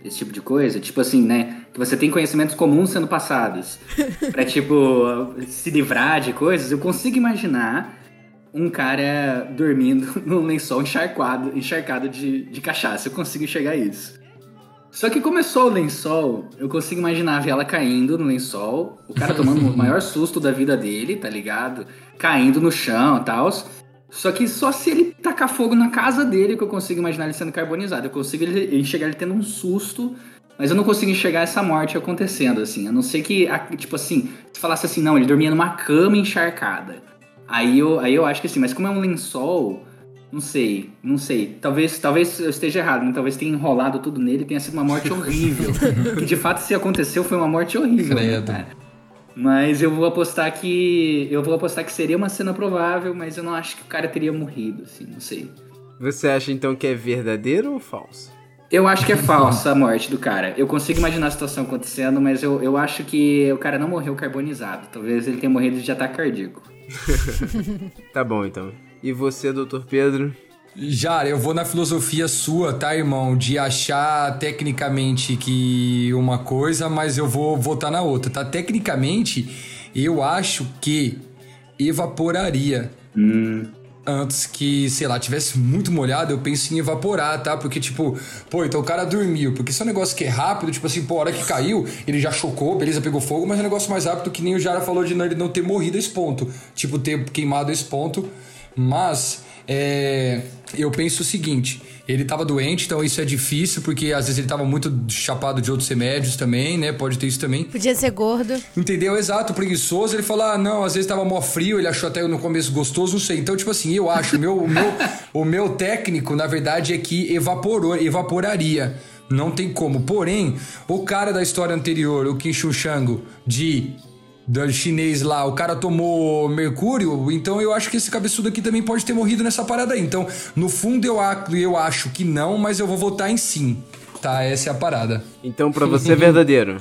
esse tipo de coisa. Tipo assim, né? Que você tem conhecimentos comuns sendo passados para tipo, se livrar de coisas. Eu consigo imaginar um cara dormindo num lençol encharcado, encharcado de, de cachaça. Eu consigo enxergar isso. Só que começou o lençol, eu consigo imaginar a vela caindo no lençol, o cara tomando o maior susto da vida dele, tá ligado? Caindo no chão e tal. Só que só se ele tacar fogo na casa dele que eu consigo imaginar ele sendo carbonizado. Eu consigo enxergar ele tendo um susto, mas eu não consigo enxergar essa morte acontecendo, assim. A não ser que, tipo assim, se falasse assim, não, ele dormia numa cama encharcada. Aí eu, aí eu acho que assim, mas como é um lençol, não sei, não sei. Talvez, talvez eu esteja errado, né? talvez tenha enrolado tudo nele e tenha sido uma morte horrível. que de fato, se aconteceu, foi uma morte horrível. Né, cara? Mas eu vou apostar que. Eu vou apostar que seria uma cena provável, mas eu não acho que o cara teria morrido, assim, não sei. Você acha então que é verdadeiro ou falso? Eu acho que é falsa a morte do cara. Eu consigo imaginar a situação acontecendo, mas eu, eu acho que o cara não morreu carbonizado. Talvez ele tenha morrido de ataque cardíaco. tá bom, então. E você, doutor Pedro? Jara, eu vou na filosofia sua, tá, irmão? De achar tecnicamente que uma coisa, mas eu vou votar na outra, tá? Tecnicamente, eu acho que evaporaria. Hum antes que, sei lá, tivesse muito molhado, eu penso em evaporar, tá? Porque, tipo, pô, então o cara dormiu. Porque se é um negócio que é rápido, tipo assim, pô, a hora que caiu, ele já chocou, beleza, pegou fogo, mas é um negócio mais rápido que nem o Jara falou de não, ele não ter morrido a esse ponto. Tipo, ter queimado a esse ponto. Mas, é, eu penso o seguinte ele estava doente, então isso é difícil, porque às vezes ele estava muito chapado de outros remédios também, né? Pode ter isso também. Podia ser gordo. Entendeu? Exato, preguiçoso. Ele falou, ah, não, às vezes estava mó frio, ele achou até no começo gostoso, não sei. Então, tipo assim, eu acho, o meu, o meu, o meu técnico, na verdade, é que evaporou, evaporaria. Não tem como. Porém, o cara da história anterior, o Kim Shango, de do chinês lá, o cara tomou mercúrio, então eu acho que esse cabeçudo aqui também pode ter morrido nessa parada aí. Então, no fundo eu, eu acho que não, mas eu vou votar em sim. Tá, essa é a parada. Então, para você é verdadeiro.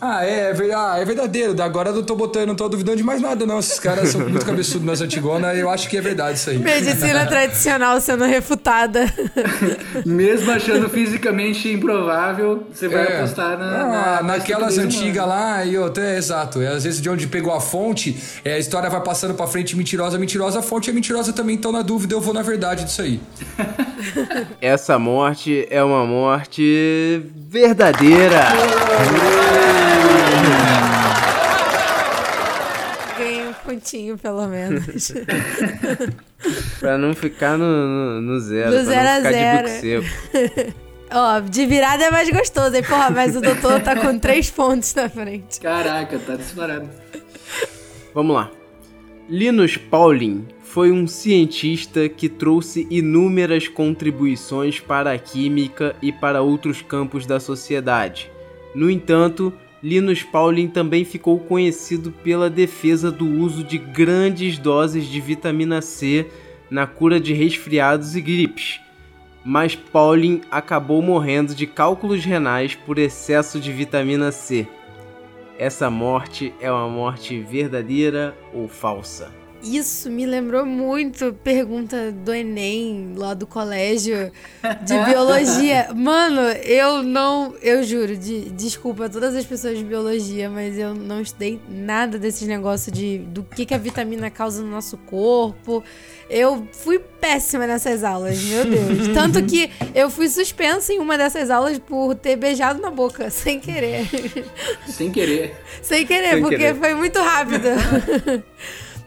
Ah, é, é, ah, é verdadeiro. Agora eu não tô botando, não tô duvidando de mais nada, não. Esses caras são muito cabeçudos nas antigonas, eu acho que é verdade isso aí. Medicina tradicional sendo refutada. Mesmo achando fisicamente improvável, você vai é. apostar na. Ah, na naquelas antigas lá, e até, é, exato. É, às vezes de onde pegou a fonte, é, a história vai passando pra frente mentirosa, mentirosa, a fonte é mentirosa também, então na dúvida eu vou na verdade disso aí. Essa morte é uma morte verdadeira. Pontinho, pelo menos. pra não ficar no, no, no zero. No zero a zero. Ó, de virada é mais gostoso, hein? Porra, mas o doutor tá com três pontos na frente. Caraca, tá disparado. Vamos lá. Linus Pauling foi um cientista que trouxe inúmeras contribuições para a química e para outros campos da sociedade. No entanto, Linus Pauling também ficou conhecido pela defesa do uso de grandes doses de vitamina C na cura de resfriados e gripes. Mas Pauling acabou morrendo de cálculos renais por excesso de vitamina C. Essa morte é uma morte verdadeira ou falsa? Isso me lembrou muito pergunta do Enem, lá do colégio de biologia. Mano, eu não. Eu juro, de, desculpa a todas as pessoas de biologia, mas eu não estudei nada desses negócios de do que, que a vitamina causa no nosso corpo. Eu fui péssima nessas aulas, meu Deus. Tanto que eu fui suspensa em uma dessas aulas por ter beijado na boca, sem querer. Sem querer. sem querer, sem porque querer. foi muito rápido.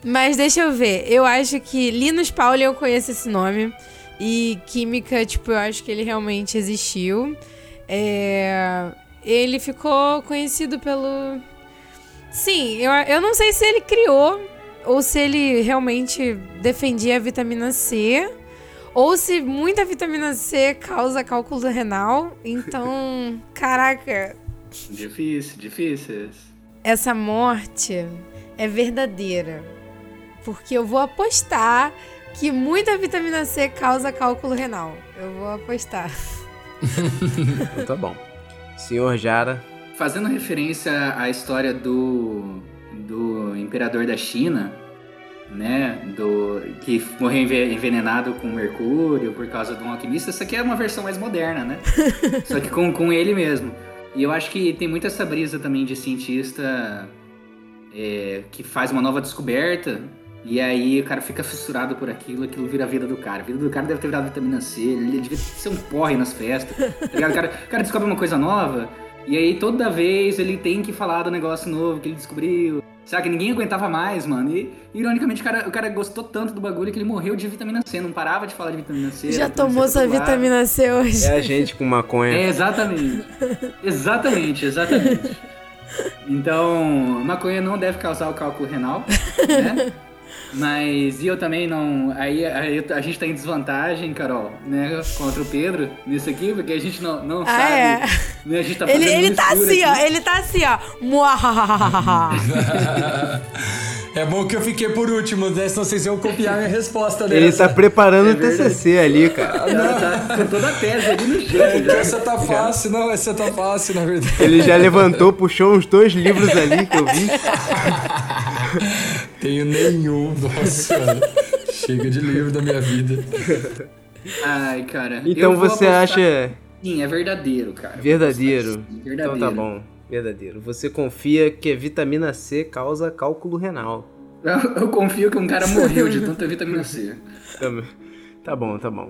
Mas deixa eu ver. Eu acho que Linus Pauling eu conheço esse nome. E Química, tipo, eu acho que ele realmente existiu. É... Ele ficou conhecido pelo. Sim, eu, eu não sei se ele criou ou se ele realmente defendia a vitamina C. Ou se muita vitamina C causa cálculo renal. Então, caraca. Difícil, difícil. Essa morte é verdadeira. Porque eu vou apostar que muita vitamina C causa cálculo renal. Eu vou apostar. tá bom. Senhor Jara. Fazendo referência à história do, do imperador da China, né, do que morreu envenenado com mercúrio por causa de um alquimista, essa aqui é uma versão mais moderna, né? Só que com, com ele mesmo. E eu acho que tem muito essa brisa também de cientista é, que faz uma nova descoberta e aí o cara fica fissurado por aquilo, aquilo vira a vida do cara. A vida do cara deve ter virado vitamina C, ele devia ser um porre nas festas. Tá o, cara, o cara descobre uma coisa nova, e aí toda vez ele tem que falar do negócio novo que ele descobriu. Sabe que ninguém aguentava mais, mano. E, ironicamente, o cara, o cara gostou tanto do bagulho que ele morreu de vitamina C. Não parava de falar de vitamina C. Já tomou sua vitamina C hoje. É a gente com maconha. É, exatamente. exatamente, exatamente. Então, maconha não deve causar o cálculo renal, né? Mas e eu também não. Aí, aí, a gente tá em desvantagem, Carol, né? Contra o Pedro nisso aqui, porque a gente não, não ah, sabe. É. Né, a gente tá ele, ele tá assim, aqui. ó. Ele tá assim, ó. É bom que eu fiquei por último, né? Senão vocês iam copiar minha resposta dessa. Ele tá preparando é o TCC ali, cara. Não, tá com toda a tese ali no jeito. É, essa tá fácil, não, essa tá fácil, na verdade. Ele já levantou, puxou uns dois livros ali que eu vi. Tenho nenhum, nossa, Chega de livro da minha vida. Ai, cara. Então você acha. Sim, é verdadeiro, cara. Verdadeiro. verdadeiro. Então tá bom. Verdadeiro. Você confia que a vitamina C causa cálculo renal. Eu, eu confio que um cara morreu de tanta vitamina C. Tá bom, tá bom.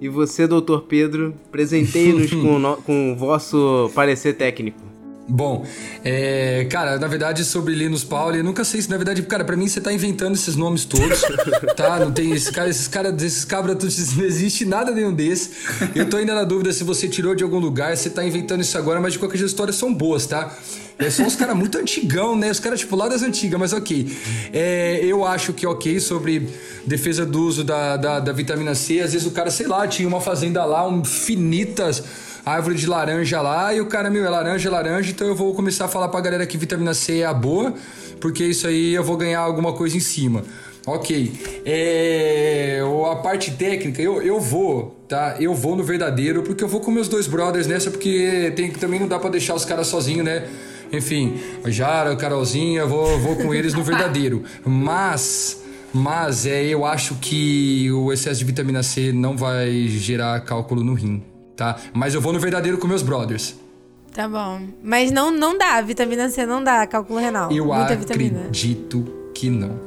E você, doutor Pedro, presenteie-nos com, com o vosso parecer técnico. Bom, é, cara, na verdade, sobre Linus Pauli, eu nunca sei se, na verdade, cara, pra mim você tá inventando esses nomes todos, tá? Não tem esse cara, esses caras, esses cabras, não existe nada nenhum desse. Eu tô ainda na dúvida se você tirou de algum lugar, você tá inventando isso agora, mas de qualquer jeito, as histórias são boas, tá? É, são os caras muito antigão, né? Os caras, tipo, lá das antigas, mas ok. É, eu acho que ok sobre defesa do uso da, da, da vitamina C. Às vezes o cara, sei lá, tinha uma fazenda lá, um, finitas árvore de laranja lá e o cara, meu, é laranja, é laranja, então eu vou começar a falar pra galera que vitamina C é a boa, porque isso aí eu vou ganhar alguma coisa em cima. Ok. É, a parte técnica, eu, eu vou, tá? Eu vou no verdadeiro, porque eu vou com meus dois brothers nessa, porque tem, também não dá para deixar os caras sozinhos, né? Enfim, a Jara, a Carolzinha, eu vou, vou com eles no verdadeiro. Mas, mas é, eu acho que o excesso de vitamina C não vai gerar cálculo no rim tá? Mas eu vou no verdadeiro com meus brothers. Tá bom. Mas não, não dá, vitamina C não dá cálculo renal. Eu Muita acredito vitamina. que não.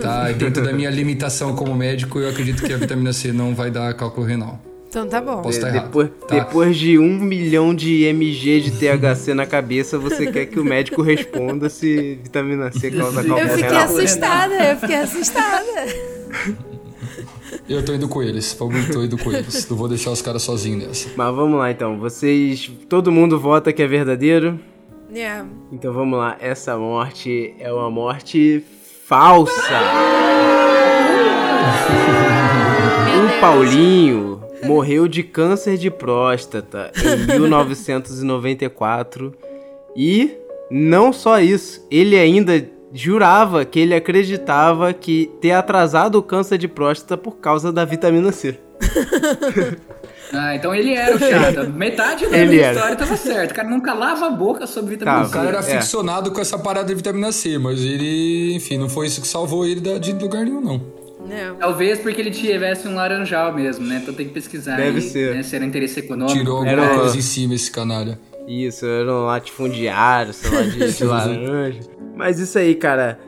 Tá? Dentro da minha limitação como médico, eu acredito que a vitamina C não vai dar cálculo renal. Então tá bom. Posso estar errado, depois, tá? depois de um milhão de mg de THC na cabeça, você quer que o médico responda se vitamina C causa cálculo renal? Eu fiquei assustada, eu fiquei assustada. Eu tô indo com eles. Vamos, tô indo com eles. Não vou deixar os caras sozinhos nessa. Mas vamos lá então. Vocês. Todo mundo vota que é verdadeiro? É. Então vamos lá. Essa morte é uma morte falsa. o Paulinho morreu de câncer de próstata em 1994. E não só isso, ele ainda jurava que ele acreditava que ter atrasado o câncer de próstata por causa da vitamina C. ah, então ele era o chato. Metade da ele história tava certo. O cara nunca lava a boca sobre vitamina tá, C. O cara era é. ficcionado com essa parada de vitamina C, mas ele, enfim, não foi isso que salvou ele de lugar nenhum, não. Não. Talvez porque ele tivesse um laranjal mesmo, né? Então tem que pesquisar. Deve aí, ser. Né? Se era interesse econômico. Tirou alguma era... coisa em cima esse canalha. Isso, era um latifundiário, sei lá, de, de laranja. Mas isso aí, cara.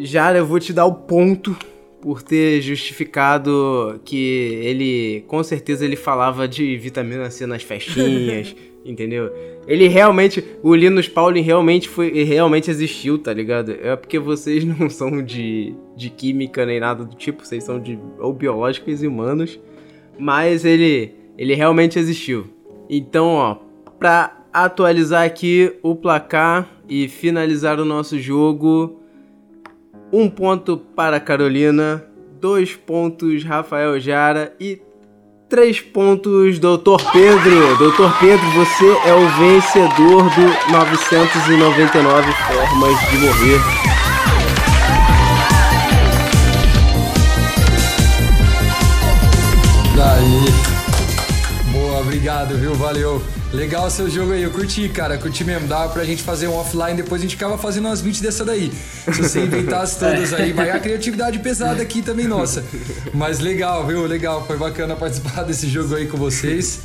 Já eu vou te dar o ponto por ter justificado que ele, com certeza, ele falava de vitamina C nas festinhas, entendeu? Ele realmente, o Linus Pauling realmente foi, realmente existiu, tá ligado? É porque vocês não são de, de química nem nada do tipo, vocês são de ou biológicos e humanos, mas ele, ele realmente existiu. Então, ó, pra atualizar aqui o placar e finalizar o nosso jogo. Um ponto para Carolina, dois pontos Rafael Jara e três pontos Doutor Pedro. Doutor Pedro, você é o vencedor do 999 formas de morrer. Daí. Obrigado, viu? Valeu. Legal seu jogo aí, eu curti, cara. Curti mesmo. Dava pra gente fazer um offline, depois a gente ficava fazendo umas 20 dessa daí. Se você inventasse todas aí, vai a criatividade pesada aqui também, nossa. Mas legal, viu? Legal. Foi bacana participar desse jogo aí com vocês.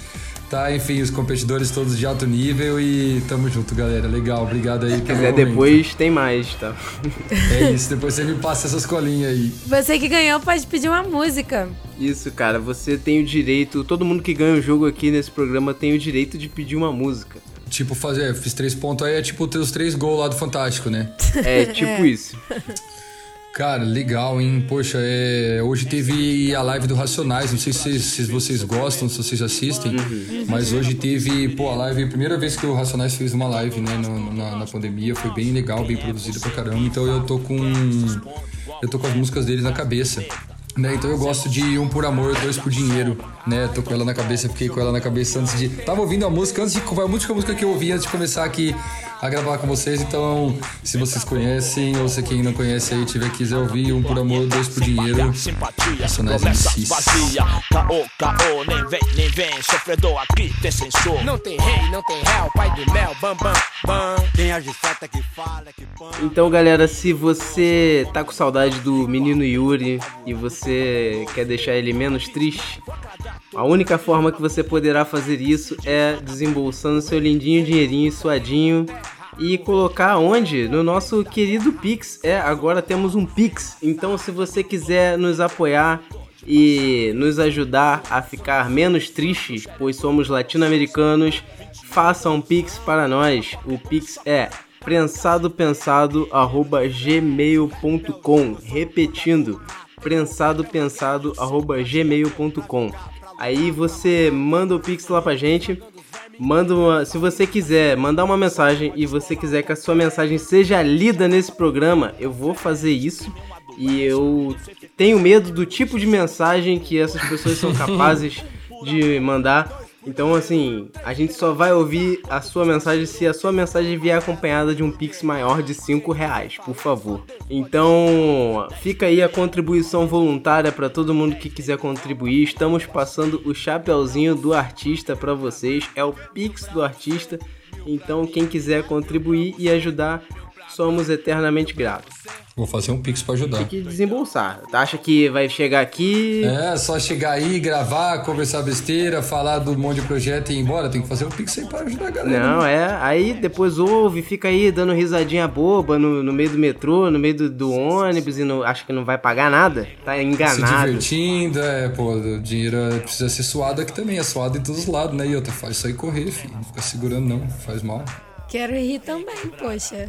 Tá, enfim, os competidores todos de alto nível e tamo junto, galera. Legal, obrigado aí. Se quiser depois, tem mais, tá? É isso, depois você me passa essas colinhas aí. Você que ganhou pode pedir uma música. Isso, cara, você tem o direito, todo mundo que ganha o jogo aqui nesse programa tem o direito de pedir uma música. Tipo, fazer, fiz três pontos aí, é tipo ter os três gols lá do Fantástico, né? É, tipo é. isso. Cara, legal, hein? Poxa, é... hoje teve a live do Racionais, não sei se, se vocês gostam, se vocês assistem, uhum. mas hoje teve, pô, a live, a primeira vez que o Racionais fez uma live, né, no, na, na, pandemia, foi bem legal, bem produzido pra caramba, então eu tô com. Eu tô com as músicas deles na cabeça. Né, então eu gosto de um por amor, dois por dinheiro, né? Tô com ela na cabeça, fiquei com ela na cabeça antes de. Tava ouvindo a música antes de. Foi a última música que eu ouvi antes de começar aqui a gravar com vocês. Então, se vocês conhecem, ou se quem não conhece aí tiver quiser ouvir, um por amor, dois por dinheiro. Personagens MCs. Caô, caô, nem vem, nem vem. Sofredor aqui tem censor. Não tem rei, não tem réu, pai do mel, bam, bam, bam. Tem a que fala, que pão. Então, galera, se você tá com saudade do menino Yuri e você quer deixar ele menos triste, a única forma que você poderá fazer isso é desembolsando seu lindinho dinheirinho suadinho e colocar onde? No nosso querido Pix. É, agora temos um Pix. Então, se você quiser nos apoiar e nos ajudar a ficar menos tristes, pois somos latino-americanos, faça um Pix para nós. O Pix é prensadopensado@gmail.com. Repetindo, prensadopensado@gmail.com. Aí você manda o Pix lá pra gente. Manda uma, se você quiser mandar uma mensagem e você quiser que a sua mensagem seja lida nesse programa, eu vou fazer isso. E eu tenho medo do tipo de mensagem que essas pessoas são capazes de mandar. Então, assim, a gente só vai ouvir a sua mensagem se a sua mensagem vier acompanhada de um Pix maior de 5 reais, por favor. Então, fica aí a contribuição voluntária para todo mundo que quiser contribuir. Estamos passando o chapeuzinho do artista para vocês, é o Pix do artista. Então, quem quiser contribuir e ajudar, somos eternamente gratos. Vou fazer um pix para ajudar. Tem que desembolsar. Acha que vai chegar aqui. É, só chegar aí, gravar, conversar besteira, falar do monte de projeto e ir embora. Tem que fazer um pix aí pra ajudar a galera. Não, é. Aí depois ouve, fica aí dando risadinha boba no, no meio do metrô, no meio do, do ônibus e não, acha que não vai pagar nada. Tá enganado. Se divertindo, é, pô, o dinheiro precisa ser suado aqui também. É suado em todos os lados, né? E outra, faz isso aí correr, filho. Não fica segurando, não. Faz mal. Quero rir também, poxa.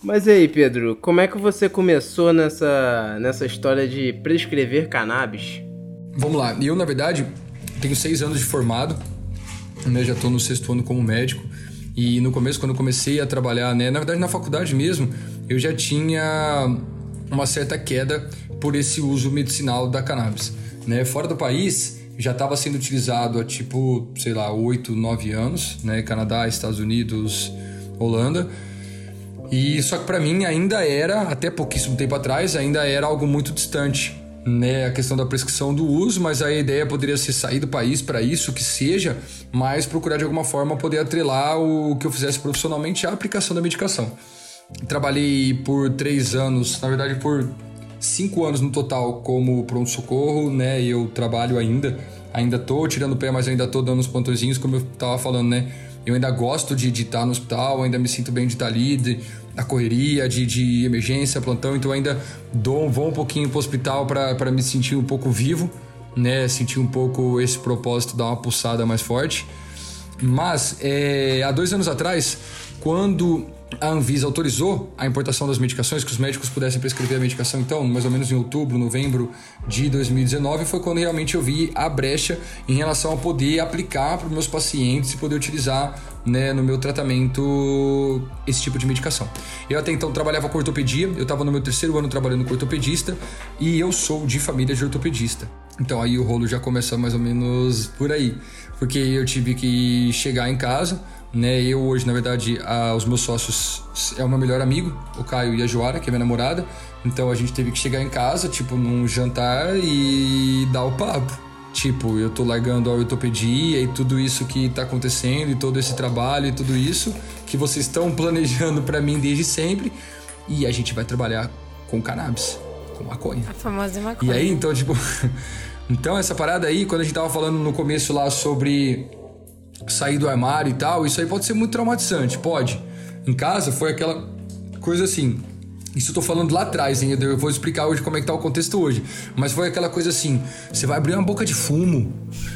Mas e aí, Pedro, como é que você começou nessa, nessa história de prescrever cannabis? Vamos lá, eu na verdade tenho seis anos de formado, né? Já estou no sexto ano como médico. E no começo, quando eu comecei a trabalhar, né? Na verdade, na faculdade mesmo, eu já tinha uma certa queda por esse uso medicinal da cannabis. Né? Fora do país, já estava sendo utilizado há tipo, sei lá, oito, nove anos, né? Canadá, Estados Unidos, Holanda. E só que para mim ainda era, até pouquíssimo tempo atrás, ainda era algo muito distante, né? A questão da prescrição do uso, mas a ideia poderia ser sair do país para isso, que seja, mas procurar de alguma forma poder atrelar o que eu fizesse profissionalmente à aplicação da medicação. Trabalhei por três anos, na verdade por cinco anos no total como pronto-socorro, né? E eu trabalho ainda, ainda tô tirando o pé, mas ainda tô dando os plantõezinhos, como eu tava falando, né? Eu ainda gosto de, de estar no hospital, ainda me sinto bem de estar ali, de, da correria, de, de emergência, plantão, então ainda dou, vou um pouquinho pro hospital para me sentir um pouco vivo, né? Sentir um pouco esse propósito, dar uma pulsada mais forte. Mas é, há dois anos atrás, quando a Anvisa autorizou a importação das medicações, que os médicos pudessem prescrever a medicação, então, mais ou menos em outubro, novembro de 2019, foi quando realmente eu vi a brecha em relação a poder aplicar para os meus pacientes e poder utilizar né, no meu tratamento esse tipo de medicação. Eu até então trabalhava com ortopedia, eu estava no meu terceiro ano trabalhando com ortopedista e eu sou de família de ortopedista. Então aí o rolo já começa mais ou menos por aí, porque eu tive que chegar em casa né? Eu hoje, na verdade, a, os meus sócios é o meu melhor amigo, o Caio e a Joara, que é minha namorada. Então a gente teve que chegar em casa, tipo, num jantar e dar o papo. Tipo, eu tô largando a ortopedia e tudo isso que tá acontecendo, e todo esse trabalho e tudo isso que vocês estão planejando para mim desde sempre. E a gente vai trabalhar com cannabis, com maconha. A famosa maconha. E aí, então, tipo. então, essa parada aí, quando a gente tava falando no começo lá sobre sair do armário e tal, isso aí pode ser muito traumatizante, pode. Em casa foi aquela coisa assim. Isso eu tô falando lá atrás, hein? Eu vou explicar hoje como é que tá o contexto hoje. Mas foi aquela coisa assim: você vai abrir uma boca de fumo,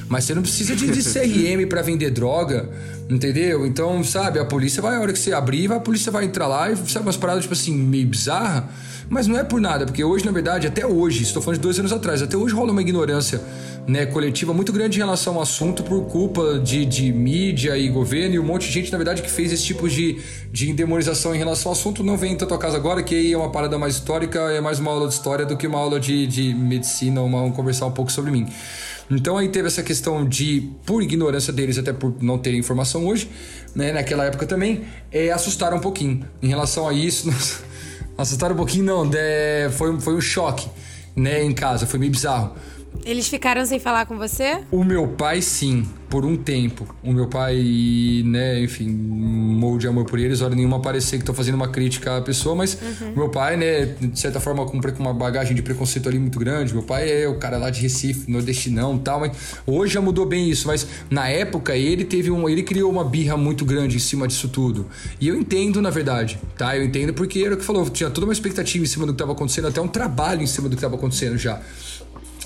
mas você não precisa de, de CRM para vender droga, entendeu? Então, sabe, a polícia vai, a hora que você abrir, a polícia vai entrar lá e sabe umas paradas, tipo assim, meio bizarra. Mas não é por nada, porque hoje, na verdade, até hoje, estou falando de dois anos atrás, até hoje rola uma ignorância né, coletiva muito grande em relação ao assunto por culpa de, de mídia e governo e um monte de gente, na verdade, que fez esse tipo de, de endemonização em relação ao assunto. Não vem tanto a casa agora, que aí é uma parada mais histórica, é mais uma aula de história do que uma aula de, de medicina, uma, um conversar um pouco sobre mim. Então aí teve essa questão de, por ignorância deles, até por não terem informação hoje, né, naquela época também, é, assustaram um pouquinho em relação a isso. assustaram um pouquinho, não, é, foi, foi um choque né, em casa, foi meio bizarro. Eles ficaram sem falar com você? O meu pai, sim, por um tempo. O meu pai, né, enfim, morro de amor por eles, hora nenhuma parecer que tô fazendo uma crítica à pessoa, mas uhum. meu pai, né, de certa forma, com uma bagagem de preconceito ali muito grande. Meu pai é o cara lá de Recife, nordestinão e tal, mas hoje já mudou bem isso. Mas na época ele teve um. ele criou uma birra muito grande em cima disso tudo. E eu entendo, na verdade, tá? Eu entendo porque era o que falou, tinha toda uma expectativa em cima do que tava acontecendo, até um trabalho em cima do que tava acontecendo já.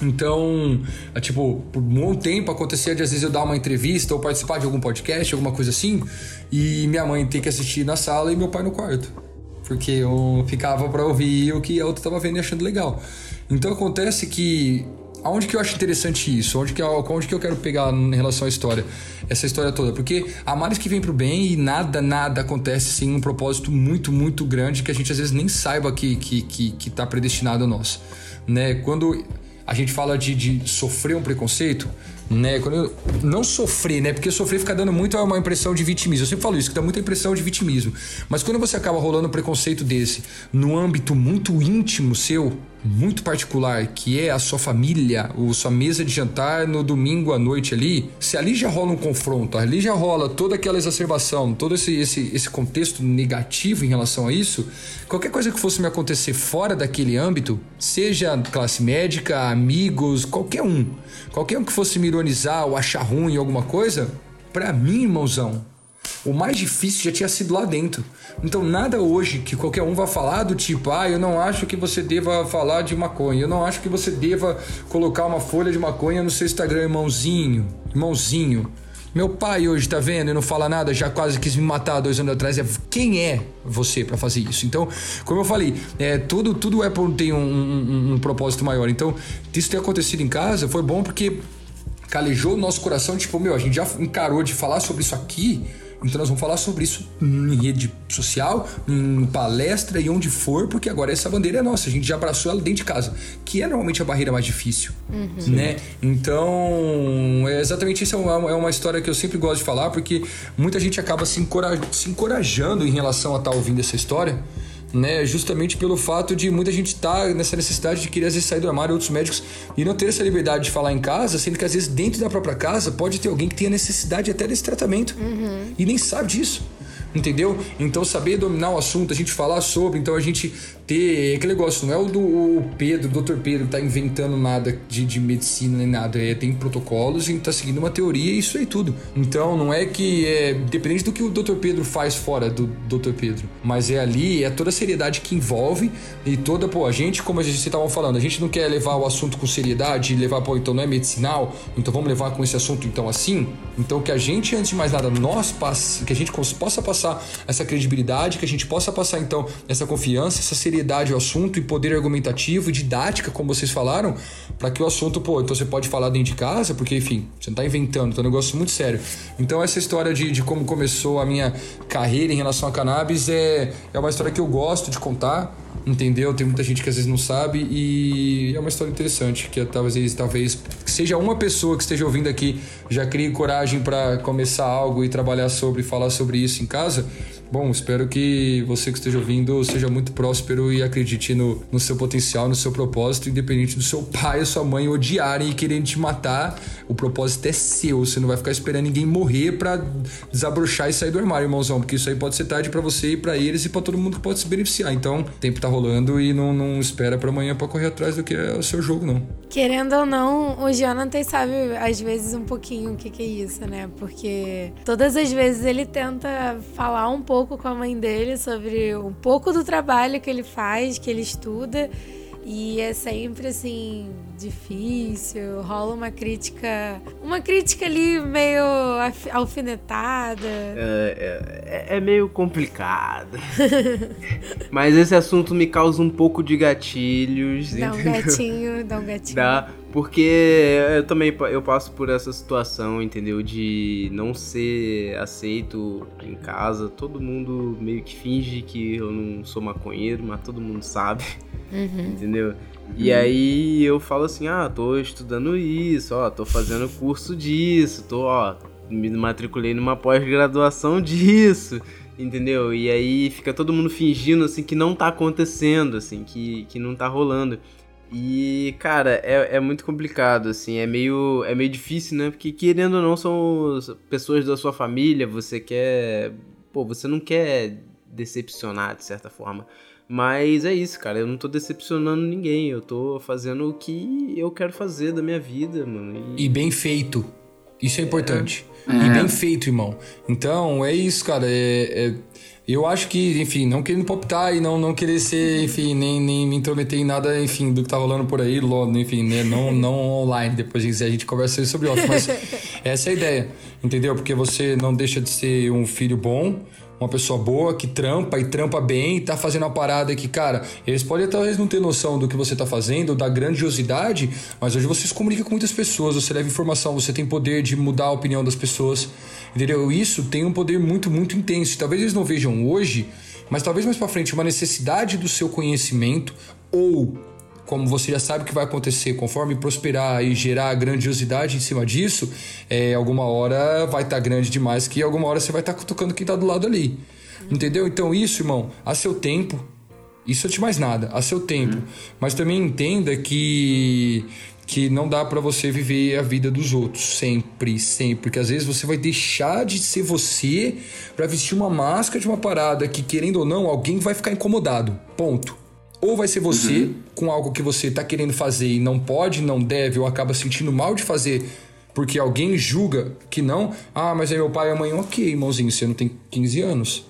Então, é, tipo, por um bom tempo acontecia de às vezes eu dar uma entrevista ou participar de algum podcast, alguma coisa assim, e minha mãe ter que assistir na sala e meu pai no quarto. Porque eu ficava para ouvir o que a outra tava vendo e achando legal. Então acontece que aonde que eu acho interessante isso? Onde que, eu, onde que eu quero pegar em relação à história? Essa história toda. Porque há males que vem pro bem e nada, nada acontece sem um propósito muito, muito grande que a gente às vezes nem saiba que, que, que, que tá predestinado a nós. Né? Quando a gente fala de, de sofrer um preconceito, né? Quando eu, não sofrer, né? Porque sofrer fica dando muito uma impressão de vitimismo. Eu sempre falo isso, que dá muita impressão de vitimismo. Mas quando você acaba rolando um preconceito desse no âmbito muito íntimo seu, muito particular, que é a sua família, ou sua mesa de jantar no domingo à noite ali, se ali já rola um confronto, ali já rola toda aquela exacerbação, todo esse, esse, esse contexto negativo em relação a isso, qualquer coisa que fosse me acontecer fora daquele âmbito, seja classe médica, amigos, qualquer um, qualquer um que fosse me ironizar ou achar ruim alguma coisa, para mim, irmãozão, o mais difícil já tinha sido lá dentro. Então, nada hoje que qualquer um vá falar do tipo, ah, eu não acho que você deva falar de maconha, eu não acho que você deva colocar uma folha de maconha no seu Instagram, irmãozinho, irmãozinho. Meu pai hoje tá vendo e não fala nada, já quase quis me matar dois anos atrás. É, quem é você para fazer isso? Então, como eu falei, é, tudo, tudo é por tem um, um, um propósito maior. Então, isso ter acontecido em casa foi bom porque calejou o nosso coração, tipo, meu, a gente já encarou de falar sobre isso aqui então nós vamos falar sobre isso em rede social, em palestra e onde for, porque agora essa bandeira é nossa. A gente já abraçou ela dentro de casa, que é normalmente a barreira mais difícil, uhum. né? Então, é exatamente isso é uma, é uma história que eu sempre gosto de falar, porque muita gente acaba se, encoraj se encorajando em relação a estar tá ouvindo essa história né? Justamente pelo fato de muita gente estar tá nessa necessidade de querer às vezes sair do armário, outros médicos e não ter essa liberdade de falar em casa, sendo que às vezes dentro da própria casa pode ter alguém que tenha necessidade até desse tratamento uhum. e nem sabe disso entendeu? Então saber dominar o assunto, a gente falar sobre, então a gente ter aquele negócio, não é o do o Pedro, o Dr. Pedro, tá inventando nada de, de medicina nem nada, é, tem protocolos e tá seguindo uma teoria e isso aí tudo. Então não é que é dependente do que o Dr. Pedro faz fora do Dr. Pedro, mas é ali, é toda a seriedade que envolve e toda, pô, a gente, como a gente estava falando, a gente não quer levar o assunto com seriedade, levar, pô, então não é medicinal, então vamos levar com esse assunto então assim. Então que a gente, antes de mais nada, nós passe, que a gente possa passar essa credibilidade, que a gente possa passar então essa confiança, essa seriedade seriedade ao assunto e poder argumentativo e didática, como vocês falaram, para que o assunto, pô, então você pode falar dentro de casa, porque, enfim, você não tá inventando, então é um negócio muito sério. Então, essa história de, de como começou a minha carreira em relação a cannabis é, é uma história que eu gosto de contar, entendeu? Tem muita gente que às vezes não sabe e é uma história interessante que talvez talvez seja uma pessoa que esteja ouvindo aqui já crie coragem para começar algo e trabalhar sobre falar sobre isso em casa Bom, espero que você que esteja ouvindo seja muito próspero e acredite no, no seu potencial, no seu propósito, independente do seu pai ou sua mãe odiarem e querendo te matar. O propósito é seu. Você não vai ficar esperando ninguém morrer para desabrochar e sair do armário, irmãozão, porque isso aí pode ser tarde para você e para eles e para todo mundo que pode se beneficiar. Então, o tempo tá rolando e não, não espera para amanhã para correr atrás do que é o seu jogo, não. Querendo ou não, o Jonathan sabe às vezes um pouquinho o que, que é isso, né? Porque todas as vezes ele tenta falar um pouco com a mãe dele sobre um pouco do trabalho que ele faz, que ele estuda. E é sempre assim, difícil, rola uma crítica. Uma crítica ali meio alfinetada. É, é, é meio complicado. Mas esse assunto me causa um pouco de gatilhos. Dá um entendeu? gatinho, dá um gatinho. Dá, porque eu também eu passo por essa situação, entendeu? De não ser aceito em casa. Todo mundo meio que finge que eu não sou maconheiro, mas todo mundo sabe. Uhum. Entendeu? E aí eu falo assim, ah, tô estudando isso, ó, tô fazendo curso disso, tô, ó, me matriculei numa pós-graduação disso, entendeu? E aí fica todo mundo fingindo, assim, que não tá acontecendo, assim, que, que não tá rolando. E, cara, é, é muito complicado, assim, é meio, é meio difícil, né? Porque, querendo ou não, são pessoas da sua família, você quer... Pô, você não quer decepcionar, de certa forma. Mas é isso, cara. Eu não tô decepcionando ninguém. Eu tô fazendo o que eu quero fazer da minha vida, mano. E, e bem feito. Isso é importante. É. E bem feito, irmão. Então, é isso, cara. É, é, eu acho que, enfim, não querendo poptar e não, não querer ser, enfim, nem, nem me intrometer em nada, enfim, do que tá rolando por aí, enfim, né? Não, não online. Depois a gente conversa sobre off. Mas essa é a ideia, entendeu? Porque você não deixa de ser um filho bom uma pessoa boa que trampa e trampa bem, tá fazendo uma parada que, cara, eles podem talvez não ter noção do que você tá fazendo, da grandiosidade, mas hoje você se comunica com muitas pessoas, você leva informação, você tem poder de mudar a opinião das pessoas, entendeu? Isso tem um poder muito, muito intenso. Talvez eles não vejam hoje, mas talvez mais para frente uma necessidade do seu conhecimento ou como você já sabe que vai acontecer, conforme prosperar e gerar grandiosidade em cima disso, é, alguma hora vai estar tá grande demais que alguma hora você vai estar tá cutucando quem está do lado ali. Entendeu? Então, isso, irmão, a seu tempo. Isso de mais nada, a seu tempo. Uhum. Mas também entenda que que não dá para você viver a vida dos outros sempre, sempre, porque às vezes você vai deixar de ser você para vestir uma máscara de uma parada que querendo ou não, alguém vai ficar incomodado. Ponto. Ou vai ser você uhum. Com algo que você tá querendo fazer e não pode, não deve, ou acaba sentindo mal de fazer porque alguém julga que não. Ah, mas é meu pai e a mãe. Ok, irmãozinho, você não tem 15 anos.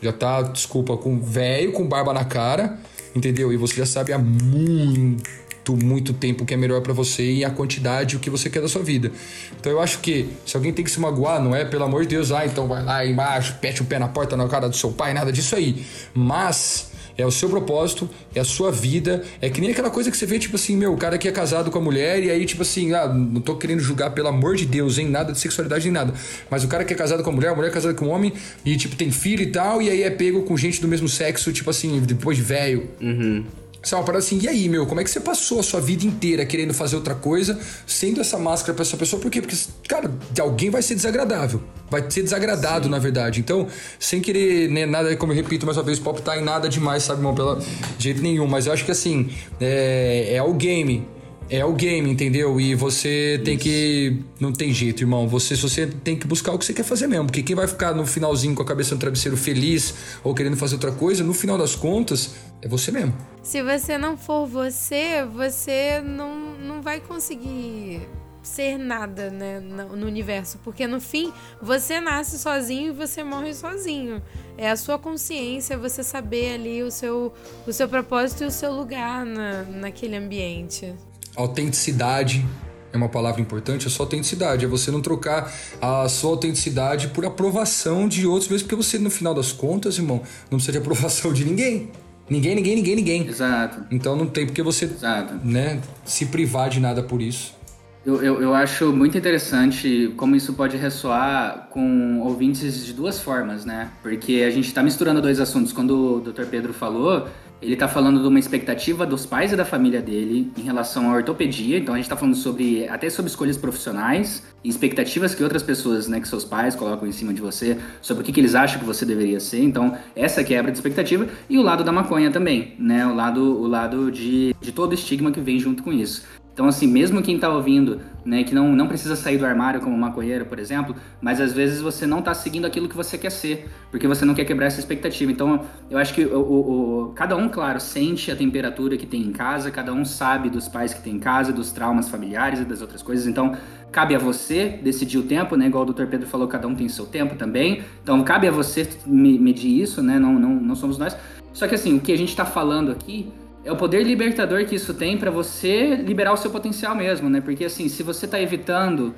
Já tá, desculpa, com velho, com barba na cara, entendeu? E você já sabe há muito, muito tempo o que é melhor para você e a quantidade, o que você quer da sua vida. Então eu acho que se alguém tem que se magoar, não é pelo amor de Deus, ah, então vai lá embaixo, pete o pé na porta na cara do seu pai, nada disso aí. Mas é o seu propósito, é a sua vida. É que nem aquela coisa que você vê, tipo assim, meu, o cara que é casado com a mulher e aí, tipo assim, ah, não tô querendo julgar, pelo amor de Deus, em nada de sexualidade nem nada. Mas o cara que é casado com a mulher, a mulher é casada com um homem e, tipo, tem filho e tal, e aí é pego com gente do mesmo sexo, tipo assim, depois de velho. Uhum. Isso é uma parada assim, e aí, meu, como é que você passou a sua vida inteira querendo fazer outra coisa, sendo essa máscara pra essa pessoa? Por quê? Porque, cara, de alguém vai ser desagradável. Vai ser desagradado, Sim. na verdade. Então, sem querer, né, nada, como eu repito mais uma vez, pop tá em nada demais, sabe, irmão? Pela, de jeito nenhum. Mas eu acho que assim, é, é o game é o game, entendeu? E você tem Isso. que. Não tem jeito, irmão. Você, você tem que buscar o que você quer fazer mesmo. Porque quem vai ficar no finalzinho com a cabeça no travesseiro feliz ou querendo fazer outra coisa, no final das contas, é você mesmo. Se você não for você, você não, não vai conseguir ser nada né, no universo, porque no fim você nasce sozinho e você morre sozinho. É a sua consciência, você saber ali o seu, o seu propósito e o seu lugar na, naquele ambiente. Autenticidade é uma palavra importante, a sua autenticidade. É você não trocar a sua autenticidade por aprovação de outros, mesmo porque você, no final das contas, irmão, não precisa de aprovação de ninguém. Ninguém, ninguém, ninguém, ninguém. Exato. Então não tem porque você Exato. Né, se privar de nada por isso. Eu, eu, eu, acho muito interessante como isso pode ressoar com ouvintes de duas formas, né? Porque a gente está misturando dois assuntos. Quando o Dr. Pedro falou, ele está falando de uma expectativa dos pais e da família dele em relação à ortopedia. Então a gente está falando sobre até sobre escolhas profissionais expectativas que outras pessoas, né, que seus pais colocam em cima de você, sobre o que, que eles acham que você deveria ser. Então essa quebra de expectativa e o lado da maconha também, né? O lado, o lado de, de todo o estigma que vem junto com isso. Então, assim, mesmo quem está ouvindo, né, que não, não precisa sair do armário como maconheiro, por exemplo, mas às vezes você não está seguindo aquilo que você quer ser, porque você não quer quebrar essa expectativa. Então, eu acho que o, o, o, cada um, claro, sente a temperatura que tem em casa, cada um sabe dos pais que tem em casa, dos traumas familiares e das outras coisas. Então, cabe a você decidir o tempo, né? Igual o Dr. Pedro falou, cada um tem seu tempo também. Então, cabe a você medir isso, né? Não, não, não somos nós. Só que, assim, o que a gente está falando aqui é o poder libertador que isso tem para você liberar o seu potencial mesmo, né? Porque assim, se você tá evitando